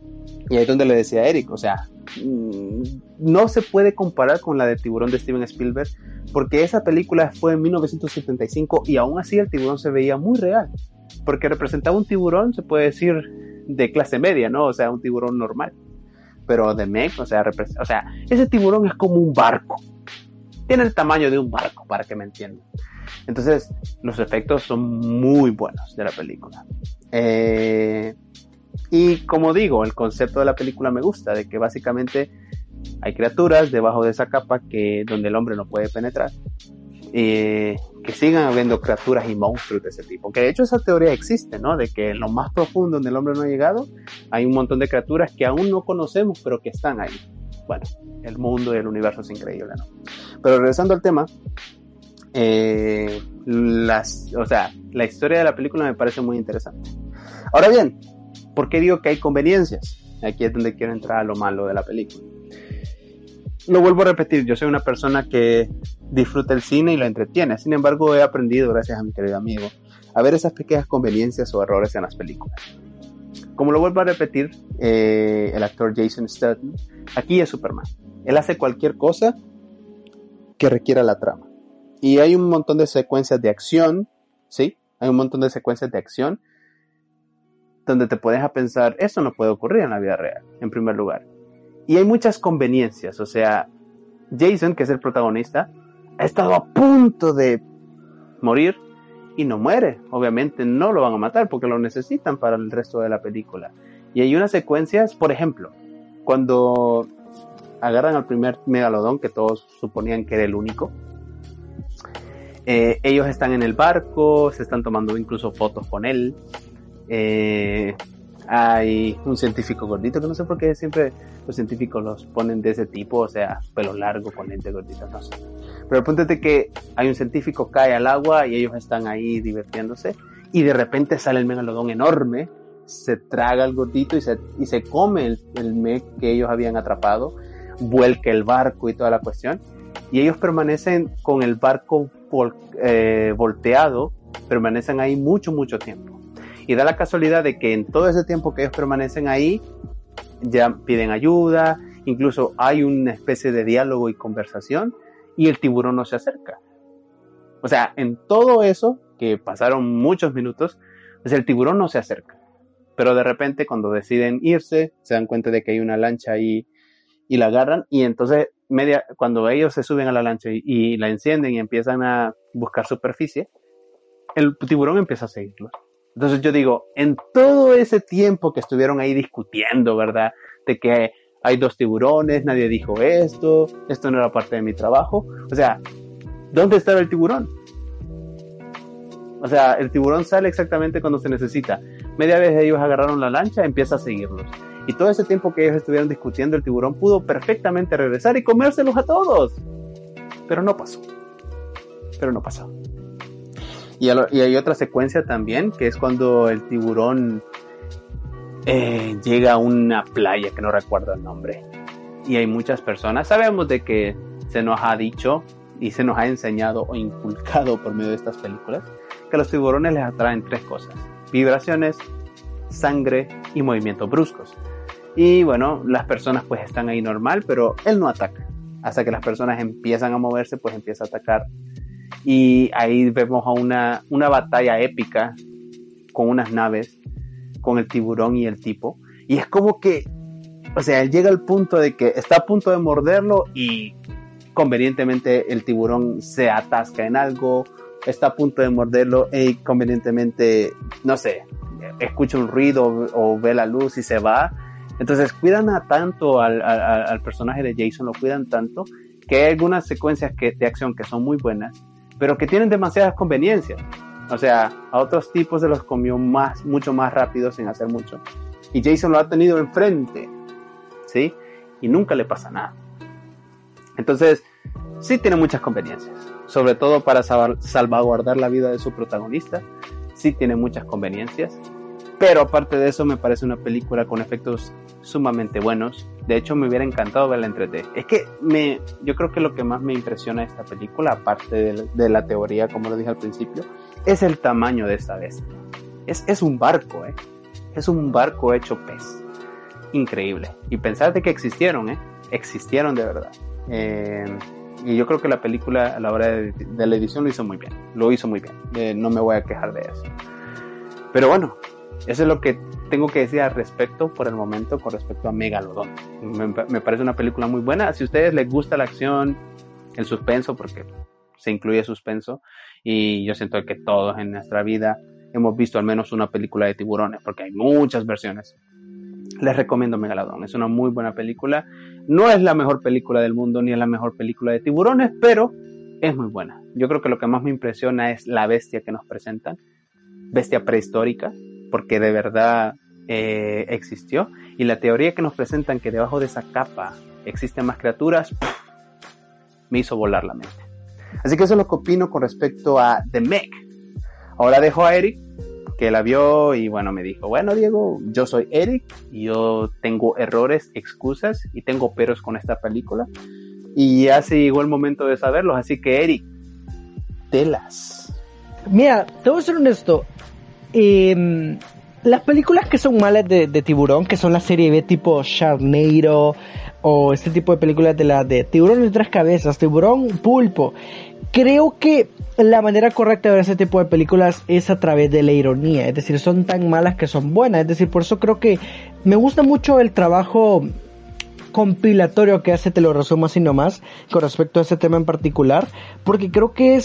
Y ahí es donde le decía a Eric, o sea, mm, no se puede comparar con la de Tiburón de Steven Spielberg, porque esa película fue en 1975 y aún así el tiburón se veía muy real, porque representaba un tiburón, se puede decir, de clase media, ¿no? O sea, un tiburón normal. Pero de mech, o sea, o ese tiburón es como un barco. Tiene el tamaño de un barco, para que me entiendan. Entonces, los efectos son muy buenos de la película. Eh, y como digo, el concepto de la película me gusta, de que básicamente hay criaturas debajo de esa capa que donde el hombre no puede penetrar. Eh, que sigan habiendo criaturas y monstruos de ese tipo. Que de hecho esa teoría existe, ¿no? De que en lo más profundo donde el hombre no ha llegado hay un montón de criaturas que aún no conocemos, pero que están ahí. Bueno, el mundo y el universo es increíble, ¿no? Pero regresando al tema, eh, las, o sea, la historia de la película me parece muy interesante. Ahora bien, ¿por qué digo que hay conveniencias? Aquí es donde quiero entrar a lo malo de la película. Lo vuelvo a repetir, yo soy una persona que disfruta el cine y lo entretiene. Sin embargo, he aprendido, gracias a mi querido amigo, a ver esas pequeñas conveniencias o errores en las películas. Como lo vuelvo a repetir, eh, el actor Jason Statham, aquí es Superman. Él hace cualquier cosa que requiera la trama. Y hay un montón de secuencias de acción, ¿sí? Hay un montón de secuencias de acción donde te puedes a pensar, eso no puede ocurrir en la vida real, en primer lugar. Y hay muchas conveniencias, o sea, Jason, que es el protagonista, ha estado a punto de morir y no muere. Obviamente no lo van a matar porque lo necesitan para el resto de la película. Y hay unas secuencias, por ejemplo, cuando agarran al primer megalodón que todos suponían que era el único, eh, ellos están en el barco, se están tomando incluso fotos con él. Eh, hay un científico gordito que no sé por qué siempre los científicos los ponen de ese tipo, o sea, pelo largo con lente gordito, no sé. Pero el punto es de que hay un científico cae al agua y ellos están ahí divirtiéndose y de repente sale el megalodón enorme, se traga el gordito y se, y se come el, el que ellos habían atrapado, vuelca el barco y toda la cuestión y ellos permanecen con el barco eh, volteado, permanecen ahí mucho, mucho tiempo. Y da la casualidad de que en todo ese tiempo que ellos permanecen ahí, ya piden ayuda, incluso hay una especie de diálogo y conversación, y el tiburón no se acerca. O sea, en todo eso, que pasaron muchos minutos, pues el tiburón no se acerca. Pero de repente cuando deciden irse, se dan cuenta de que hay una lancha ahí y la agarran y entonces media, cuando ellos se suben a la lancha y, la encienden y empiezan a buscar superficie, el tiburón empieza a seguirlos. Entonces yo digo, en todo ese tiempo que estuvieron ahí discutiendo, ¿verdad? De que hay dos tiburones, nadie dijo esto, esto no era parte de mi trabajo. O sea, ¿dónde estaba el tiburón? O sea, el tiburón sale exactamente cuando se necesita. Media vez ellos agarraron la lancha, empieza a seguirlos. Y todo ese tiempo que ellos estuvieron discutiendo, el tiburón pudo perfectamente regresar y comérselos a todos. Pero no pasó. Pero no pasó. Y, hay otra secuencia también, que es cuando el tiburón eh, llega a una playa, que no recuerdo el nombre. Y hay muchas personas. Sabemos de que se nos ha dicho y se nos ha enseñado o inculcado por medio de estas películas que los tiburones les atraen tres cosas. Vibraciones, sangre y movimientos bruscos. Y bueno, las personas pues están ahí normal, pero él no ataca. Hasta que las personas empiezan a moverse, pues empieza a atacar. Y ahí vemos a una, una batalla épica con unas naves, con el tiburón y el tipo. Y es como que, o sea, él llega al punto de que está a punto de morderlo y convenientemente el tiburón se atasca en algo, está a punto de morderlo y convenientemente, no sé, escucha un ruido o ve la luz y se va entonces cuidan a tanto al, al, personaje de Jason, lo cuidan tanto, que hay algunas secuencias que, de acción que son muy buenas, pero que tienen demasiadas conveniencias. O sea, a otros tipos se los comió más, mucho más rápido sin hacer mucho. Y Jason lo ha tenido enfrente, ¿sí? Y nunca le pasa nada. Entonces, sí tiene muchas conveniencias, sobre todo para salvaguardar la vida de su protagonista. Sí tiene muchas conveniencias, pero aparte de eso me parece una película con efectos sumamente buenos. De hecho, me hubiera encantado verla en 3D. Es que me, yo creo que lo que más me impresiona de esta película, aparte de, la teoría, como lo dije al principio, es el tamaño de esta bestia. Es, es un barco, ¿eh? Es un barco hecho pez. increíble. Y pensate que existieron, ¿eh? Existieron de verdad. Eh, y yo creo que la película a la hora de, la edición lo hizo muy bien. Lo hizo muy bien. Eh, no me voy a quejar de eso. Pero bueno, eso es lo que tengo que decir al respecto por el momento con respecto a Megalodon. Me, parece una película muy buena. Si a ustedes les gusta la acción, el suspenso, porque se incluye suspenso, y yo siento que todos en nuestra vida hemos visto al menos una película de tiburones, porque hay muchas versiones. Les recomiendo Megalodon, es una muy buena película. No es la mejor película del mundo ni es la mejor película de tiburones, pero es muy buena. Yo creo que lo que más me impresiona es la bestia que nos presentan, bestia prehistórica, porque de verdad eh, existió. Y la teoría que nos presentan que debajo de esa capa existen más criaturas, me hizo volar la mente. Así que eso es lo que opino con respecto a The Meg. Ahora dejo a Eric, que la vio y bueno, me dijo, bueno Diego, yo soy Eric, y yo tengo errores, excusas y tengo peros con esta película. Y ya se llegó el momento de saberlos, así que Eric, telas. Mira, te voy a ser honesto. Em, las películas que son malas de, tiburón, que son la serie B tipo Sharknado o este tipo de películas de la de tiburón de tres cabezas, tiburón pulpo, creo que la manera correcta de ver ese tipo de películas es a través de la ironía, es decir, son tan malas que son buenas, es decir, por eso creo que me gusta mucho el trabajo compilatorio que hace, te lo resumo así nomás, con respecto a ese tema en particular, porque creo que es,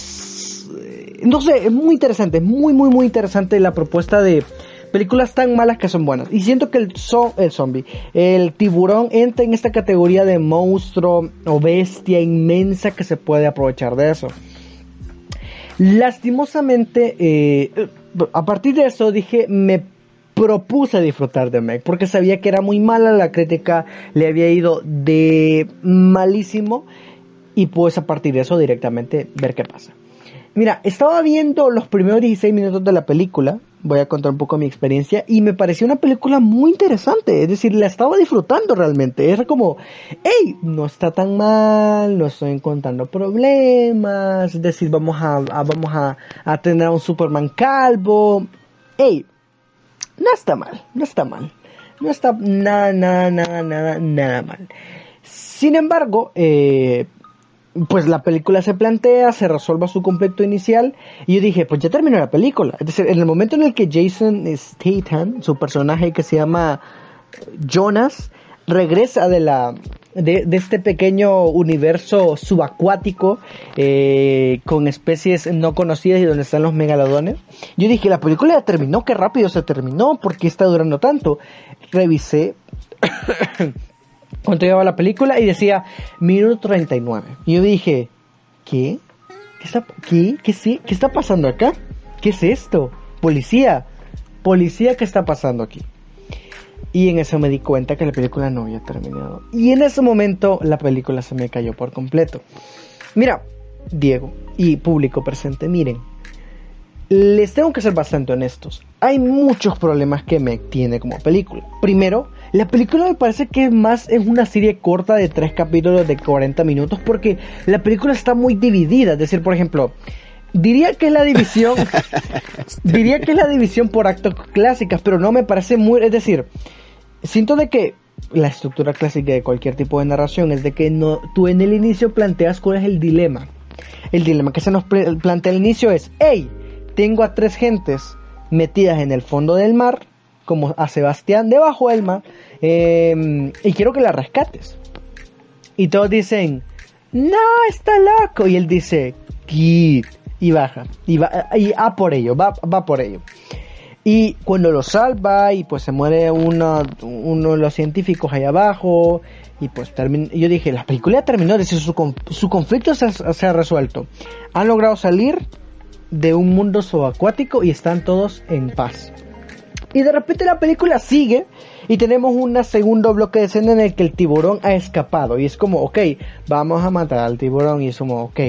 no sé, es muy interesante, es muy, muy, muy interesante la propuesta de películas tan malas que son buenas. Y siento que el, el zombie, el tiburón entra en esta categoría de monstruo o bestia inmensa que se puede aprovechar de eso. Lastimosamente, eh, a partir de eso dije, me propuse disfrutar de Meg, porque sabía que era muy mala, la crítica le había ido de malísimo, y pues a partir de eso directamente ver qué pasa. Mira, estaba viendo los primeros 16 minutos de la película, voy a contar un poco mi experiencia y me pareció una película muy interesante, es decir, la estaba disfrutando realmente, era como, hey, no está tan mal, no estoy encontrando problemas, es decir, vamos a, vamos a, a tener a un Superman calvo, hey, no está mal, no está mal, no está nada, nada, nada, nada, nada mal. Sin embargo, eh, pues la película se plantea, se resuelva su conflicto inicial y yo dije, pues ya terminó la película. Es decir, en el momento en el que Jason Statham, su personaje que se llama Jonas, regresa de la de, este pequeño universo subacuático eh, con especies no conocidas y donde están los megalodones. Yo dije, la película ya terminó, qué rápido se terminó, ¿por qué está durando tanto? Revisé cuando llevaba la película y decía minuto 39. Y yo dije, ¿qué? ¿Qué está, qué? ¿Qué? ¿Qué está pasando acá? ¿Qué es esto? Policía. Policía, ¿qué está pasando aquí? Y en eso me di cuenta que la película no había terminado. Y en ese momento la película se me cayó por completo. Mira, Diego y público presente, miren. Les tengo que ser bastante honestos. Hay muchos problemas que me tiene como película. Primero, la película me parece que más es una serie corta de tres capítulos de 40 minutos porque la película está muy dividida. Es decir, por ejemplo, diría que es la división, [LAUGHS] diría que es la división por actos clásicas, pero no me parece muy, es decir, siento de que la estructura clásica de cualquier tipo de narración es de que no, tú en el inicio planteas cuál es el dilema. El dilema que se nos plantea al inicio es, hey, tengo a tres gentes metidas en el fondo del mar como a Sebastián debajo del mar em, y quiero que la rescates. Y todos dicen, no, está loco. Y él dice, Kid. Y baja. Y va y a por ello, va, va por ello. Y cuando lo salva y pues se muere uno, uno de los científicos ahí abajo y pues termina, yo dije, la película terminó, es decir, su, su conflicto se, ha resuelto. Han logrado salir de un mundo subacuático y están todos en paz. Y de repente la película sigue y tenemos un segundo bloque de escena en el que el tiburón ha escapado. Y es como, ok, vamos a matar al tiburón. Y es como, ok.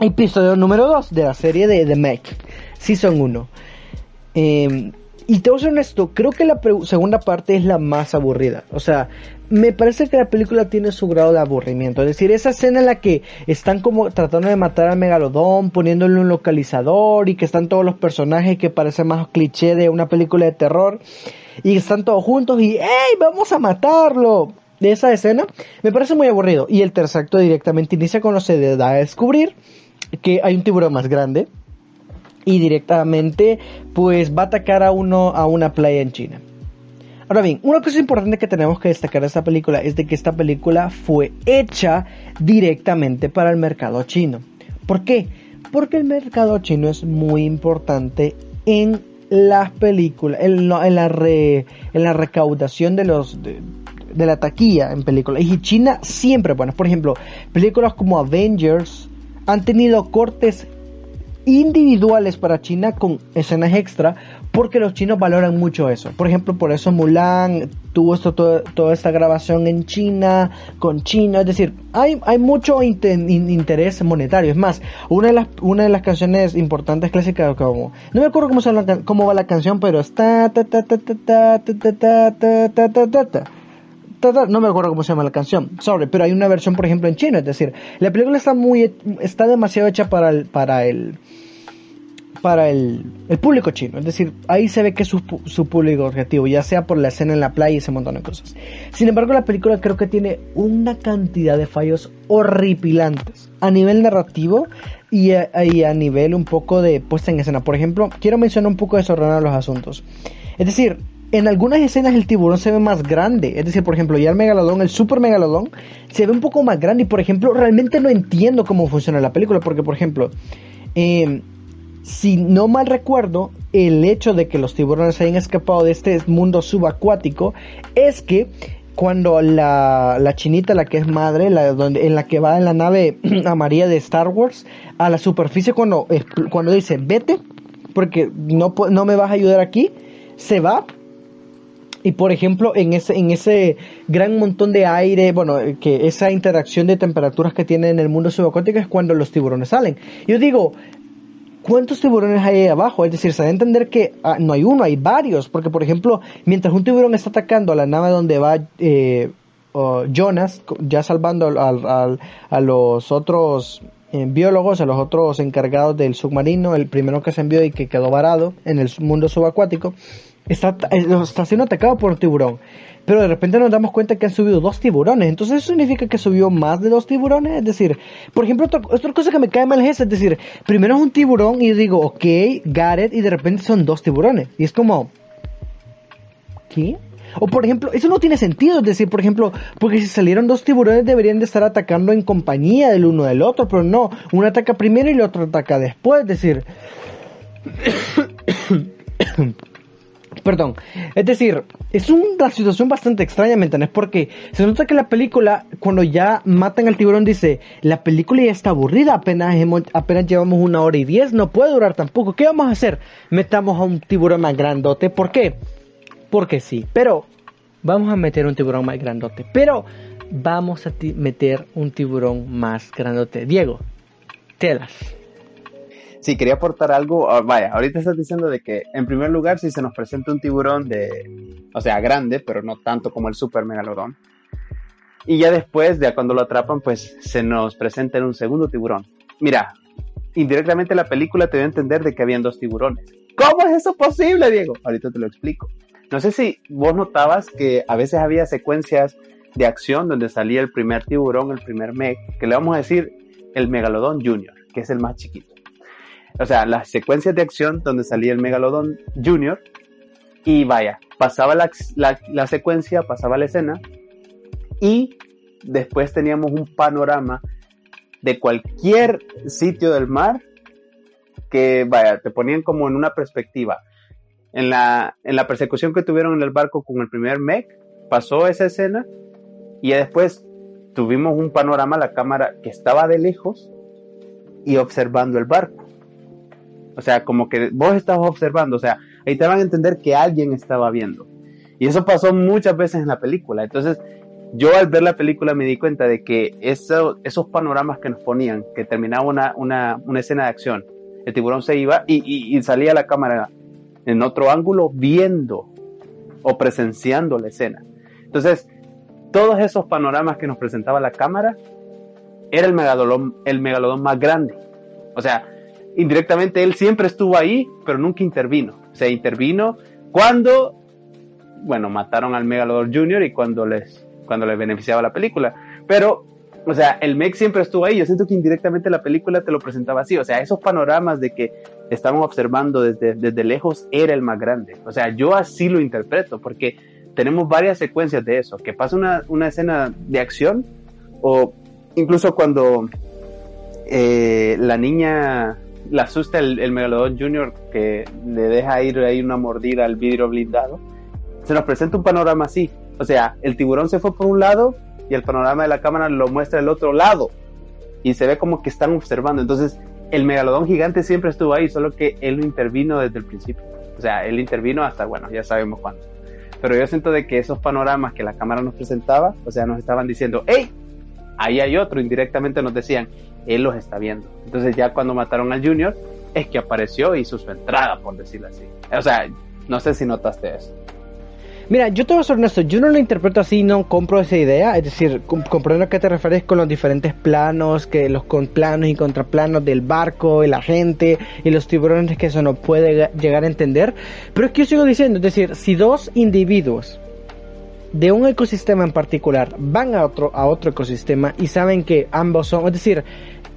Episodio número 2 de la serie de The Meg, Season 1. Eh, y te voy a ser honesto, creo que la segunda parte es la más aburrida. O sea, me parece que la película tiene su grado de aburrimiento. Es decir, esa escena en la que están como tratando de matar al megalodón, poniéndole un localizador y que están todos los personajes que parecen más cliché de una película de terror y están todos juntos y ¡Ey! ¡Vamos a matarlo! De esa escena me parece muy aburrido. Y el tercer acto directamente inicia con lo que se da a descubrir que hay un tiburón más grande y directamente pues va a atacar a uno a una playa en China. Ahora bien, una cosa importante que tenemos que destacar de esta película es de que esta película fue hecha directamente para el mercado chino. ¿Por qué? Porque el mercado chino es muy importante en las películas, en, la, recaudación de los de, la taquilla en películas. Y China siempre, bueno, por ejemplo, películas como Avengers han tenido cortes individuales para China con escenas extra porque los chinos valoran mucho eso. Por ejemplo, por eso Mulan tuvo esto, toda esta grabación en China, con China. Es decir, hay, hay mucho interés monetario. Es más, una de, las, una de las canciones importantes clásicas, como, no me acuerdo cómo, se cómo va la canción, pero está... no me acuerdo cómo se llama la canción, sorry, pero hay una versión, por ejemplo, en chino, es decir, la película está muy, está demasiado hecha para el, para el, para el, público chino. Es decir, ahí se ve que es su, público objetivo, ya sea por la escena en la playa y ese montón de cosas. Sin embargo, la película creo que tiene una cantidad de fallos horripilantes a nivel narrativo y a, nivel un poco de puesta en escena. Por ejemplo, quiero mencionar un poco desordenado los asuntos. Es decir, en algunas escenas el tiburón se ve más grande. Es decir, por ejemplo, ya el megalodón, el super megalodón, se ve un poco más grande. Y por ejemplo, realmente no entiendo cómo funciona la película. Porque, por ejemplo, eh, si no mal recuerdo, el hecho de que los tiburones hayan escapado de este mundo subacuático es que cuando la, la chinita, la que es madre, la, donde, en la que va en la nave [CLEARS THROAT] amarilla de Star Wars, a la superficie cuando, cuando dice vete, porque no, no me vas a ayudar aquí, se va y por ejemplo, en ese, en ese gran montón de aire, bueno, que esa interacción de temperaturas que tiene en el mundo subacuático es cuando los tiburones salen. Yo digo, ¿Cuántos tiburones hay ahí abajo? Es decir, se debe entender que ah, no hay uno, hay varios. Porque, por ejemplo, mientras un tiburón está atacando a la nave donde va eh, Jonas, ya salvando a los otros eh, biólogos, a los otros encargados del submarino, el primero que se envió y que quedó varado en el mundo subacuático, está, eh, está siendo atacado por un tiburón pero de repente nos damos cuenta que han subido dos tiburones. Entonces eso significa que subió más de dos tiburones. Es decir, por ejemplo, otra, cosa que me cae mal es, es decir, primero es un tiburón y digo, ok, Gareth, y de repente son dos tiburones. Y es como, ¿qué? O por ejemplo, eso no tiene sentido, es decir, por ejemplo, porque si salieron dos tiburones deberían de estar atacando en compañía del uno del otro, pero no, uno ataca primero y el otro ataca después, es decir... [COUGHS] [COUGHS] [COUGHS] Perdón. Es decir, es una situación bastante extraña, ¿me entiendes? Porque se nota que la película, cuando ya matan al tiburón, dice, la película ya está aburrida, apenas, apenas llevamos una hora y diez, no puede durar tampoco. ¿Qué vamos a hacer? Metamos a un tiburón más grandote. ¿Por qué? Porque sí. Pero vamos a meter un tiburón más grandote. Pero vamos a meter un tiburón más grandote. Diego, telas. Sí, quería aportar algo. Ah, vaya, ahorita estás diciendo de que, en primer lugar, si se nos presenta un tiburón de, o sea, grande, pero no tanto como el super megalodón. Y ya después, ya cuando lo atrapan, pues se nos presenta en un segundo tiburón. Mira, indirectamente la película te dio a entender de que habían dos tiburones. ¿Cómo es eso posible, Diego? Ahorita te lo explico. No sé si vos notabas que a veces había secuencias de acción donde salía el primer tiburón, el primer meg, que le vamos a decir el megalodón junior, que es el más chiquito o sea, las secuencias de acción donde salía el Megalodon Junior y vaya, pasaba la, la, secuencia, pasaba la escena y después teníamos un panorama de cualquier sitio del mar que, vaya, te ponían como en una perspectiva. En la, en la persecución que tuvieron en el barco con el primer mech, pasó esa escena y después tuvimos un panorama, la cámara que estaba de lejos y observando el barco. O sea, como que vos estabas observando, o sea, ahí te van a entender que alguien estaba viendo. Y eso pasó muchas veces en la película. Entonces, yo al ver la película me di cuenta de que eso, esos panoramas que nos ponían, que terminaba una, una, una, escena de acción, el tiburón se iba y, y, salía la cámara en otro ángulo viendo o presenciando la escena. Entonces, todos esos panoramas que nos presentaba la cámara era el megalodón, el megalodón más grande. O sea, indirectamente él siempre estuvo ahí, pero nunca intervino. O sea, intervino cuando, bueno, mataron al megalodón junior y cuando les, cuando les beneficiaba la película. Pero o sea, el mech siempre estuvo ahí. Yo siento que indirectamente la película te lo presentaba así. O sea, esos panoramas de que estaban observando desde, desde lejos era el más grande. O sea, yo así lo interpreto, porque tenemos varias secuencias de eso. Que pasa una, una escena de acción, o incluso cuando eh, la niña le asusta el, el Megalodon Junior que le deja ir ahí una mordida al vidrio blindado. Se nos presenta un panorama así. O sea, el tiburón se fue por un lado y el panorama de la cámara lo muestra el otro lado y se ve como que están observando. Entonces, el megalodón gigante siempre estuvo ahí, solo que él no intervino desde el principio. O sea, él intervino hasta, bueno, ya sabemos cuándo. Pero yo siento de que esos panoramas que la cámara nos presentaba, o sea, nos estaban diciendo, hey, ahí hay otro, indirectamente nos decían, él los está viendo. Entonces ya cuando mataron al Junior, es que apareció y su entrada, por decirlo así. O sea, no sé si notaste eso. Mira, yo te voy a ser honesto, yo no lo interpreto así, no compro esa idea, es decir, comprendo a qué te refieres con los diferentes planos, que los con planos y contraplanos del barco, y la gente y los tiburones, que eso no puede llegar a entender, pero es que yo sigo diciendo, es decir, si dos individuos de un ecosistema en particular van a otro, a otro ecosistema y saben que ambos son, es decir,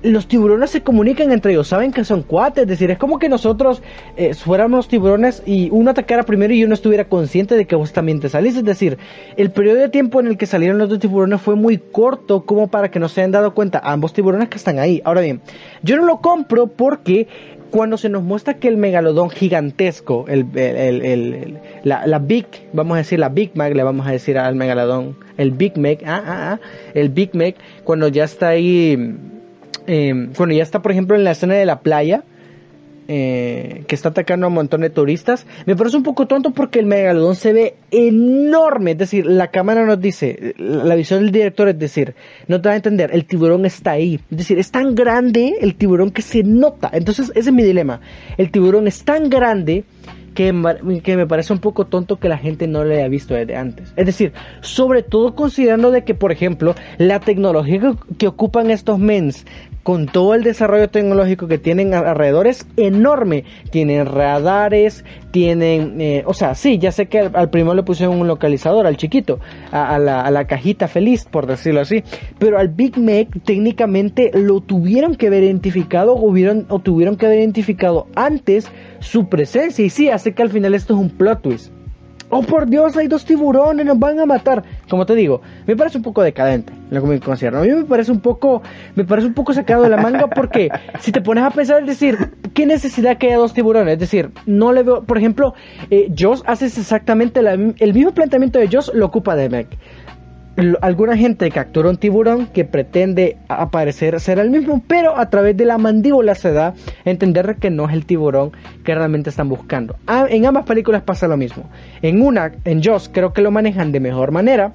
los tiburones se comunican entre ellos, saben que son cuates, es decir, es como que nosotros eh, fuéramos tiburones y uno atacara primero y uno estuviera consciente de que vos también te salís, es decir, el periodo de tiempo en el que salieron los dos tiburones fue muy corto como para que no se hayan dado cuenta ambos tiburones que están ahí. Ahora bien, yo no lo compro porque cuando se nos muestra que el megalodón gigantesco, el, la, Big, vamos a decir la Big Mac, le vamos a decir al megalodón, el Big Mac, ah, ah, ah, el Big Mac, cuando ya está ahí eh, bueno, ya está, por ejemplo, en la escena de la playa, eh, que está atacando a un montón de turistas. Me parece un poco tonto porque el megalodón se ve enorme. Es decir, la cámara nos dice, la visión del director es decir, no te va a entender, el tiburón está ahí. Es decir, es tan grande el tiburón que se nota. Entonces, ese es mi dilema. El tiburón es tan grande que, que, me parece un poco tonto que la gente no lo haya visto desde antes. Es decir, sobre todo considerando de que, por ejemplo, la tecnología que ocupan estos mens con todo el desarrollo tecnológico que tienen alrededor es enorme. Tienen radares, tienen, eh, o sea, sí, ya sé que al, primero le pusieron un localizador, al chiquito, a, la, cajita feliz, por decirlo así, pero al Big Mac técnicamente lo tuvieron que haber identificado o, o tuvieron que haber identificado antes su presencia. Y sí, hace que al final esto es un plot twist. Oh por Dios, hay dos tiburones, nos van a matar. Como te digo, me parece un poco decadente lo que me concierne. A mí me parece un poco, me parece un poco sacado de la manga porque [LAUGHS] si te pones a pensar, es decir, ¿qué necesidad que haya dos tiburones? Es decir, no le veo, por ejemplo, eh, Joss hace exactamente el mismo planteamiento de Joss lo ocupa de Meg alguna gente captura un tiburón que pretende aparecer ser el mismo, pero a través de la mandíbula se da a entender que no es el tiburón que realmente están buscando. Ah, en ambas películas pasa lo mismo. En una, en Joss, creo que lo manejan de mejor manera.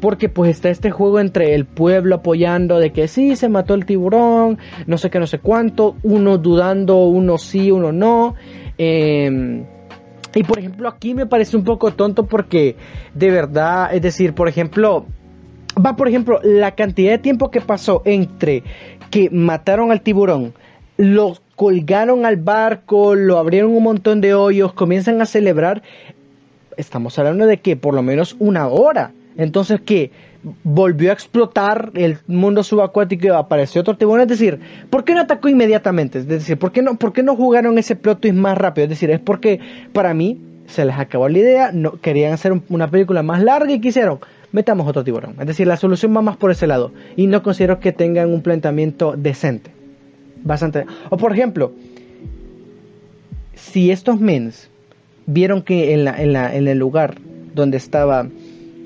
Porque pues está este juego entre el pueblo apoyando de que sí, se mató el tiburón, no sé qué, no sé cuánto, uno dudando, uno sí, uno no. Eh, y por ejemplo, aquí me parece un poco tonto porque de verdad, es decir, por ejemplo, va por ejemplo la cantidad de tiempo que pasó entre que mataron al tiburón, lo colgaron al barco, lo abrieron un montón de hoyos, comienzan a celebrar. Estamos hablando de que por lo menos una hora. Entonces, que volvió a explotar el mundo subacuático y apareció otro tiburón. Es decir, ¿por qué no atacó inmediatamente? Es decir, ¿por qué no, por qué no jugaron ese plot twist más rápido? Es decir, es porque para mí se les acabó la idea, no, querían hacer una película más larga y quisieron, metamos otro tiburón. Es decir, la solución va más por ese lado y no considero que tengan un planteamiento decente. Bastante. O por ejemplo, si estos mens vieron que en, la, en, la, en el lugar donde estaba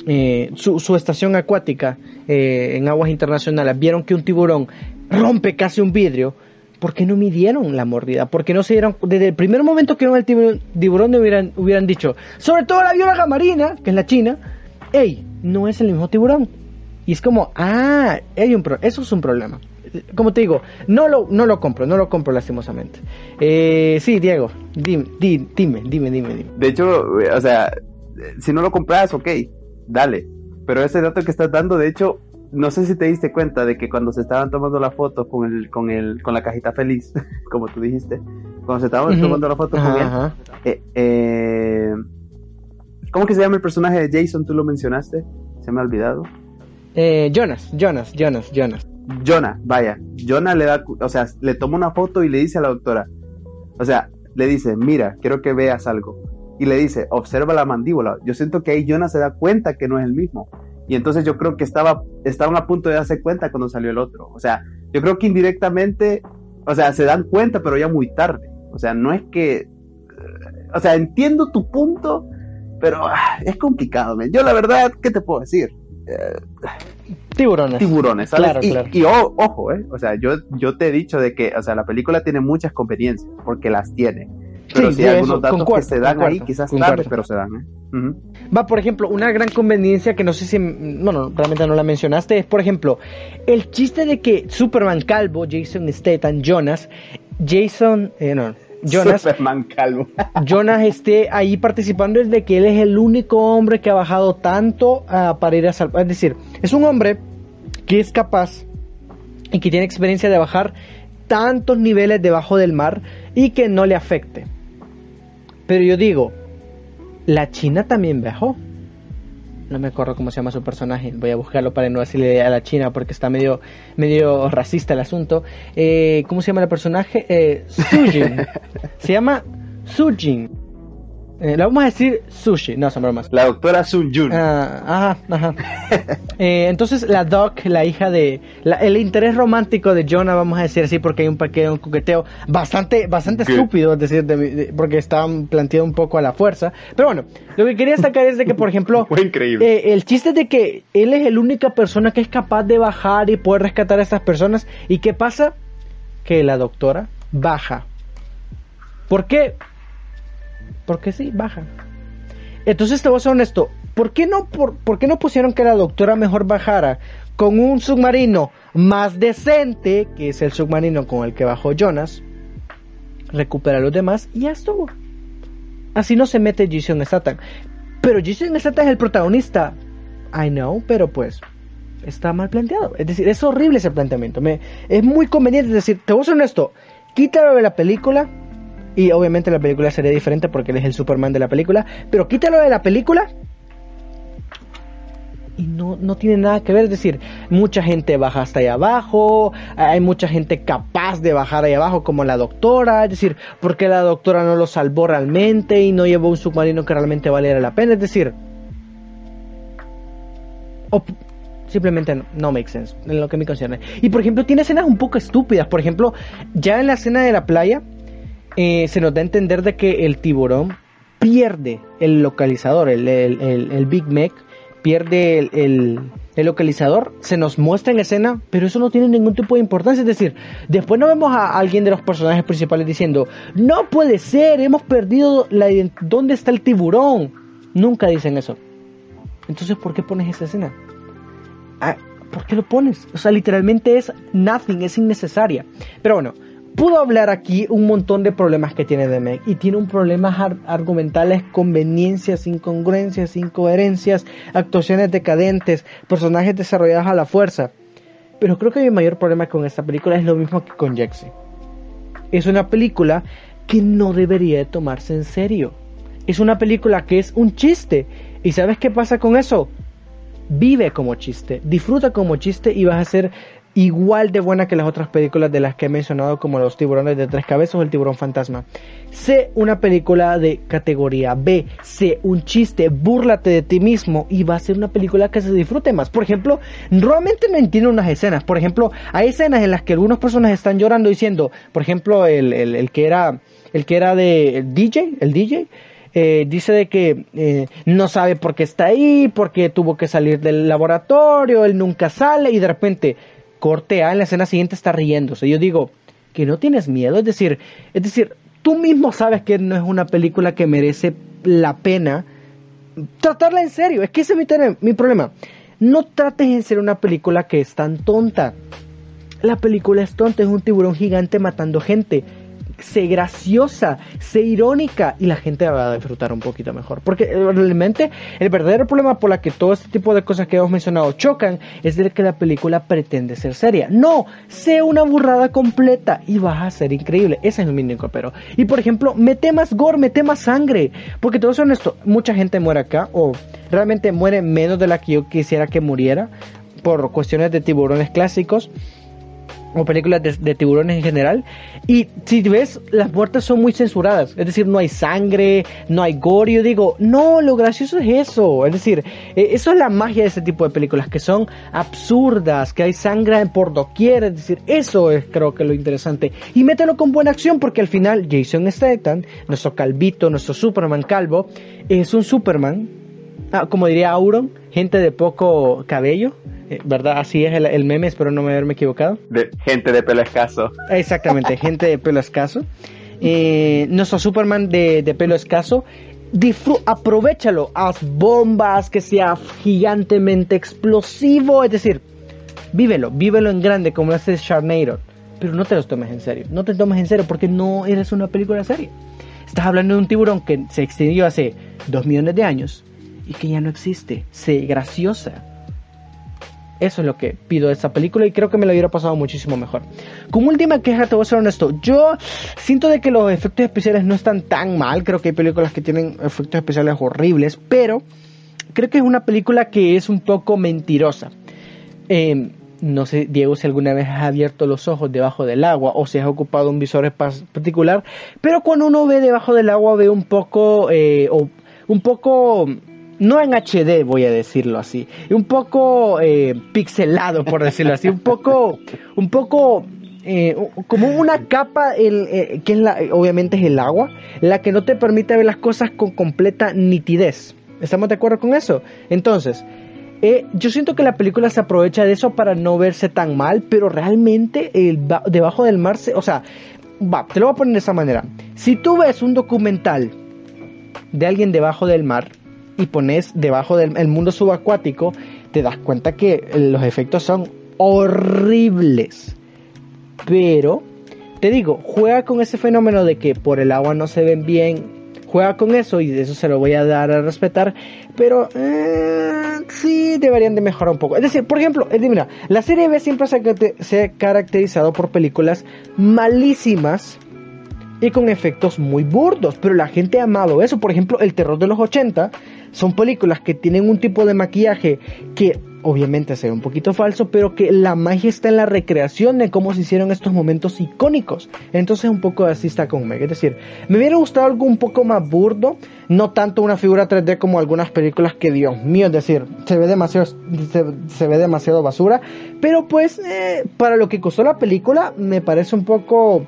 eh, su, estación acuática eh, en aguas internacionales vieron que un tiburón rompe casi un vidrio, ¿por qué no midieron la mordida? ¿Por qué no se dieron, desde el primer momento que vieron el tiburón, hubieran, hubieran dicho, sobre todo la bióloga marina, que es la china, hey, no es el mismo tiburón. Y es como, ah, hay un eso es un problema. como te digo, no lo, no lo compro, no lo compro lastimosamente. Eh, sí, Diego, dime, dime, dime, dime, dime. De hecho, o sea, si no lo compras, ok, dale. Pero ese dato que estás dando, de hecho, no sé si te diste cuenta de que cuando se estaban tomando la foto con el, con el, con la cajita feliz, [LAUGHS] como tú dijiste, cuando se estaban tomando la foto con él, eh, eh, ¿cómo que se llama el personaje de Jason? Tú lo mencionaste, se me ha olvidado. Eh, Jonas, Jonas, Jonas, Jonas. Jonah, vaya, Jonah le da, o sea, le toma una foto y le dice a la doctora, o sea, le dice, mira, quiero que veas algo. Y le dice, observa la mandíbula. Yo siento que ahí Jonah se da cuenta que no es el mismo. Y entonces yo creo que estaba, estaban a punto de darse cuenta cuando salió el otro. O sea, yo creo que indirectamente, o sea, se dan cuenta, pero ya muy tarde. O sea, no es que, o sea, entiendo tu punto, pero ah, es complicado. Yo la verdad, ¿qué te puedo decir? Eh, tiburones. Tiburones, ¿sabes? y, ojo, ¿eh? O sea, yo, yo te he dicho de que, o sea, la película tiene muchas conveniencias, porque las tiene. Pero sí, hay algunos datos que se dan ahí, quizás tarde, pero se dan, ¿eh? Va, por ejemplo, una gran conveniencia que no sé si, bueno, realmente no la mencionaste, es, por ejemplo, el chiste de que Superman Calvo, Jason Statham, Jonas, Jason, eh, no, Jonas, Superman calvo. [LAUGHS] Jonas esté ahí participando es de que él es el único hombre que ha bajado tanto uh, para ir a salvar. Es decir, es un hombre que es capaz y que tiene experiencia de bajar tantos niveles debajo del mar y que no le afecte. Pero yo digo, la China también bajó no me acuerdo cómo se llama su personaje, voy a buscarlo para no decirle a la China porque está medio, medio racista el asunto. Eh, ¿Cómo se llama el personaje? Eh, Sujin. [LAUGHS] se llama Sujin. Eh, le vamos a decir sushi, no son bromas. La doctora Sun Jun. Ah, ajá, ajá. Eh, entonces la doc, la hija de. el interés romántico de Jonah, vamos a decir así, porque hay un paquete, un coqueteo bastante, bastante estúpido, es decir, porque estaban planteados un poco a la fuerza. Pero bueno, lo que quería sacar es de que, por ejemplo. [LAUGHS] Fue increíble. Eh, el chiste de que él es la única persona que es capaz de bajar y poder rescatar a estas personas. ¿Y qué pasa? Que la doctora baja. ¿Por qué? Porque sí, baja. Entonces te voy a ser honesto. ¿Por qué, no, por, qué no pusieron que la doctora mejor bajara con un submarino más decente, que es el submarino con el que bajó Jonas? Recupera a los demás y ya estuvo. Así no se mete Jason Statham. Pero Jason Statham es el protagonista. I know, pero pues está mal planteado. Es decir, es horrible ese planteamiento. Me, es muy conveniente. Es decir, te voy a ser honesto. Quítalo de la película y obviamente la película sería diferente porque él es el Superman de la película. Pero quítalo de la película. Y no, no tiene nada que ver. Es decir, mucha gente baja hasta ahí abajo. Hay mucha gente capaz de bajar ahí abajo, como la doctora. Es decir, porque la doctora no lo salvó realmente y no llevó un submarino que realmente valiera la pena. Es decir, simplemente no, no make sense en lo que me concierne. Y por ejemplo, tiene escenas un poco estúpidas. Por ejemplo, ya en la escena de la playa eh, se nos da a entender de que el tiburón pierde el localizador, el, el, Big Mac, pierde el, localizador, se nos muestra en escena, pero eso no tiene ningún tipo de importancia. Es decir, después no vemos a alguien de los personajes principales diciendo, no puede ser, hemos perdido la ¿dónde está el tiburón? Nunca dicen eso. Entonces, ¿por qué pones esa escena? Ah, ¿Por qué lo pones? O sea, literalmente es nothing, es innecesaria. Pero bueno, pudo hablar aquí un montón de problemas que tiene Demek y tiene un problemas argumentales, conveniencias, incongruencias, incoherencias, actuaciones decadentes, personajes desarrollados a la fuerza. Pero creo que mi mayor problema con esta película es lo mismo que con Jaxi. Es una película que no debería de tomarse en serio. Es una película que es un chiste. ¿Y sabes qué pasa con eso? Vive como chiste, disfruta como chiste y vas a ser igual de buena que las otras películas de las que he mencionado como Los tiburones de tres cabezas o El tiburón fantasma. Sé una película de categoría B, sé un chiste, búrlate de ti mismo y va a ser una película que se disfrute más. Por ejemplo, normalmente no entiendo unas escenas. Por ejemplo, hay escenas en las que algunas personas están llorando diciendo, por ejemplo, el, el, que era el que era de DJ, el DJ, eh, dice de que eh, no sabe por qué está ahí, porque tuvo que salir del laboratorio, él nunca sale y de repente corte A en la escena siguiente está riéndose. Yo digo, que no tienes miedo, es decir, es decir, tú mismo sabes que no es una película que merece la pena tratarla en serio. Es que ese es mi, mi problema. No trates en ser una película que es tan tonta. la película es tonta, es un tiburón gigante matando gente sé graciosa, sé irónica y la gente va a disfrutar un poquito mejor. Porque eh, realmente el verdadero problema por la que todo este tipo de cosas que hemos mencionado chocan es de que la película pretende ser seria. No, sé una burrada completa y vas a ser increíble. Ese es mi único pero. Y por ejemplo, mete más gore, mete más sangre. Porque todo eso honesto, mucha gente muere acá o realmente muere menos de la que yo quisiera que muriera por cuestiones de tiburones clásicos o películas de, tiburones en general. Y si ves, las muertes son muy censuradas. Es decir, no hay sangre, no hay gore. Yo digo, no, lo gracioso es eso. Es decir, e, eso es la magia de ese tipo de películas, que son absurdas, que hay sangre por doquier. Es decir, eso es creo que lo interesante. Y mételo con buena acción, porque al final Jason Statham, nuestro calvito, nuestro Superman calvo, es un Superman, ah, como diría Auron, gente de poco cabello ¿verdad? Así es el, meme, espero no me haberme equivocado. De, gente de pelo escaso. Exactamente, [LAUGHS] gente de pelo escaso. Eh, nuestro Superman de, pelo escaso, aprovechalo, haz bombas, que sea gigantemente explosivo, es decir, vívelo, vívelo en grande como hace Sharknado, pero no te los tomes en serio, no te tomes en serio porque no eres una película seria. Estás hablando de un tiburón que se extendió hace dos millones de años y que ya no existe, sé graciosa eso es lo que pido de esta película y creo que me lo hubiera pasado muchísimo mejor. Como última queja, te voy a ser honesto. Yo siento de que los efectos especiales no están tan mal. Creo que hay películas que tienen efectos especiales horribles, pero creo que es una película que es un poco mentirosa. Em, no sé, Diego, si alguna vez has abierto los ojos debajo del agua o si has ocupado un visor particular, pero cuando uno ve debajo del agua ve un poco, eh, o un poco no en HD voy a decirlo así, un poco eh, pixelado por decirlo así, un poco, un poco eh, como una capa eh, que es la, obviamente es el agua, la que no te permite ver las cosas con completa nitidez. ¿Estamos de acuerdo con eso? Entonces, yo siento que la película se aprovecha de eso para no verse tan mal, pero realmente el, debajo del mar, se, o sea, va, te lo voy a poner de esa manera. Si tú ves un documental de alguien debajo del mar, y pones debajo del mundo subacuático, te das cuenta que los efectos son horribles. Pero, te digo, juega con ese fenómeno de que por el agua no se ven bien. Juega con eso y de eso se lo voy a dar a respetar. Pero eh, sí deberían de mejorar un poco. Es decir, por ejemplo, mira, la serie B siempre se ha caracterizado por películas malísimas y con efectos muy burdos, pero la gente ha amado eso. Por ejemplo, el terror de los 80 son películas que tienen un tipo de maquillaje que obviamente se ve un poquito falso, pero que la magia está en la recreación de cómo se hicieron estos momentos icónicos. Entonces un poco así está con Meg. Es decir, me hubiera gustado algo un poco más burdo, no tanto una figura 3D como algunas películas que Dios mío, es decir, se ve demasiado, se, ve demasiado basura, pero pues eh, para lo que costó la película me parece un poco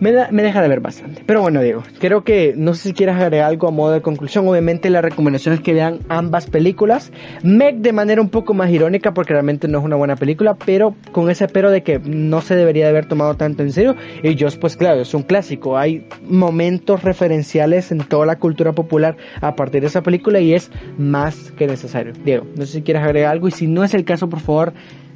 me, deja de ver bastante. Pero bueno, Diego, creo que no sé si quieres agregar algo a modo de conclusión. Obviamente la recomendación es que vean ambas películas. Meg de manera un poco más irónica porque realmente no es una buena película, pero con ese pero de que no se debería de haber tomado tanto en serio. Y yo, pues claro, es un clásico. Hay momentos referenciales en toda la cultura popular a partir de esa película y es más que necesario. Diego, no sé si quieres agregar algo y si no es el caso, por favor,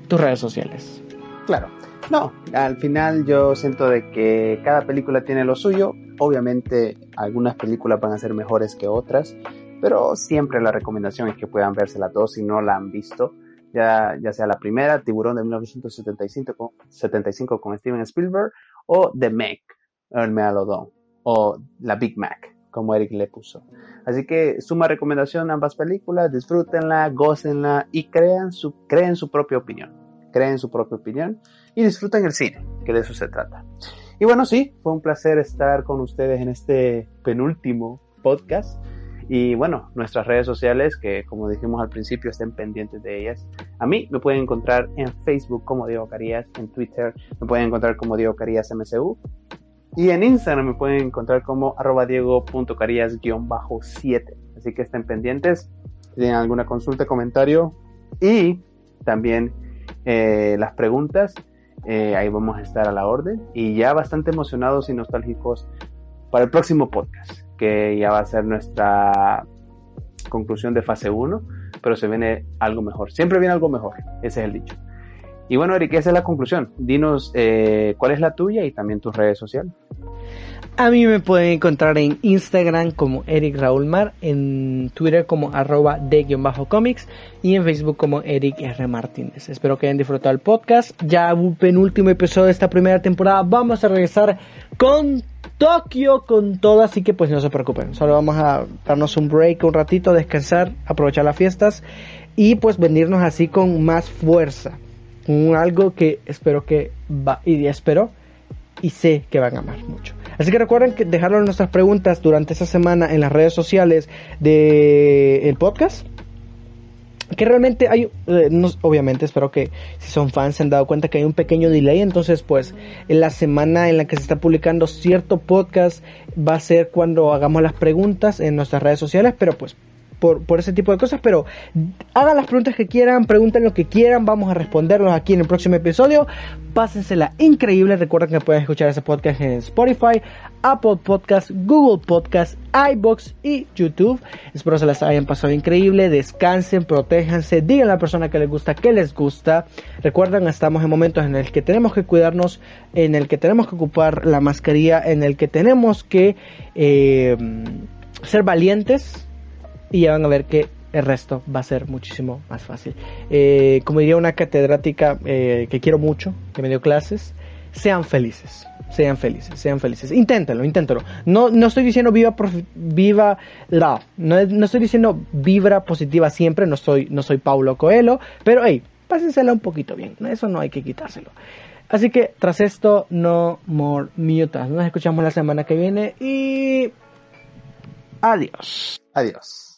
tus redes sociales. Claro. No, al final yo siento de que cada película tiene lo suyo. Obviamente algunas películas van a ser mejores que otras, pero siempre la recomendación es que puedan verse las dos si no la han visto. Ya, ya sea la primera, Tiburón de 1975 con, 75 con Steven Spielberg, o The Meg, el Megalodon, o la Big Mac, como Eric le puso. Así que suma recomendación ambas películas, disfrútenla, gócenla y crean su, creen su propia opinión. Creen su propia opinión y disfruten el cine, que de eso se trata. Y bueno, sí, fue un placer estar con ustedes en este penúltimo podcast. Y bueno, nuestras redes sociales, que como dijimos al principio, estén pendientes de ellas. A mí me pueden encontrar en Facebook como Diego Carías, en Twitter me pueden encontrar como Diego Carías MCU. Y en Instagram me pueden encontrar como arroba diego.carías-7. Así que estén pendientes. Si tienen alguna consulta, comentario y también eh, las preguntas, eh, ahí vamos a estar a la orden y ya bastante emocionados y nostálgicos para el próximo podcast, que ya va a ser nuestra conclusión de fase 1, pero se viene algo mejor. Siempre viene algo mejor, ese es el dicho. Y bueno, Eric, esa es la conclusión. Dinos eh, cuál es la tuya y también tus redes sociales. A mí me pueden encontrar en Instagram como Eric Raúl Mar, en Twitter como arroba de-comics y en Facebook como Eric R. Martínez. Espero que hayan disfrutado el podcast. Ya un penúltimo episodio de esta primera temporada. Vamos a regresar con Tokio con todo, así que pues no se preocupen. Solo vamos a darnos un break un ratito, descansar, aprovechar las fiestas y pues venirnos así con más fuerza. Con algo que espero que va y espero y sé que van a amar mucho. Así que recuerden que dejarnos nuestras preguntas durante esta semana en las redes sociales del el podcast. Que realmente hay, eh, obviamente espero que si son fans se han dado cuenta que hay un pequeño delay, entonces pues en la semana en la que se está publicando cierto podcast va a ser cuando hagamos las preguntas en nuestras redes sociales, pero pues por, ese tipo de cosas, pero hagan las preguntas que quieran, pregunten lo que quieran, vamos a responderlos aquí en el próximo episodio. Pásensela increíble, recuerden que pueden escuchar ese podcast en Spotify, Apple Podcast, Google Podcast, iBox y YouTube. Espero se las hayan pasado increíble, descansen, protéjanse, digan a la persona que les gusta que les gusta. Recuerden, estamos en momentos en el que tenemos que cuidarnos, en el que tenemos que ocupar la mascarilla, en el que tenemos que eh, ser valientes y ya van a ver que el resto va a ser muchísimo más fácil. Eh, como diría una catedrática eh, que quiero mucho, que me dio clases, sean felices, sean felices, sean felices. Inténtenlo, inténtenlo. No, no estoy diciendo viva, viva, la, no, no, estoy diciendo vibra positiva siempre, no soy, no soy Paulo Coelho, pero hey, pásensela un poquito bien, eso no hay que quitárselo. Así que tras esto, no more mutas. Nos escuchamos la semana que viene y adiós. Adiós.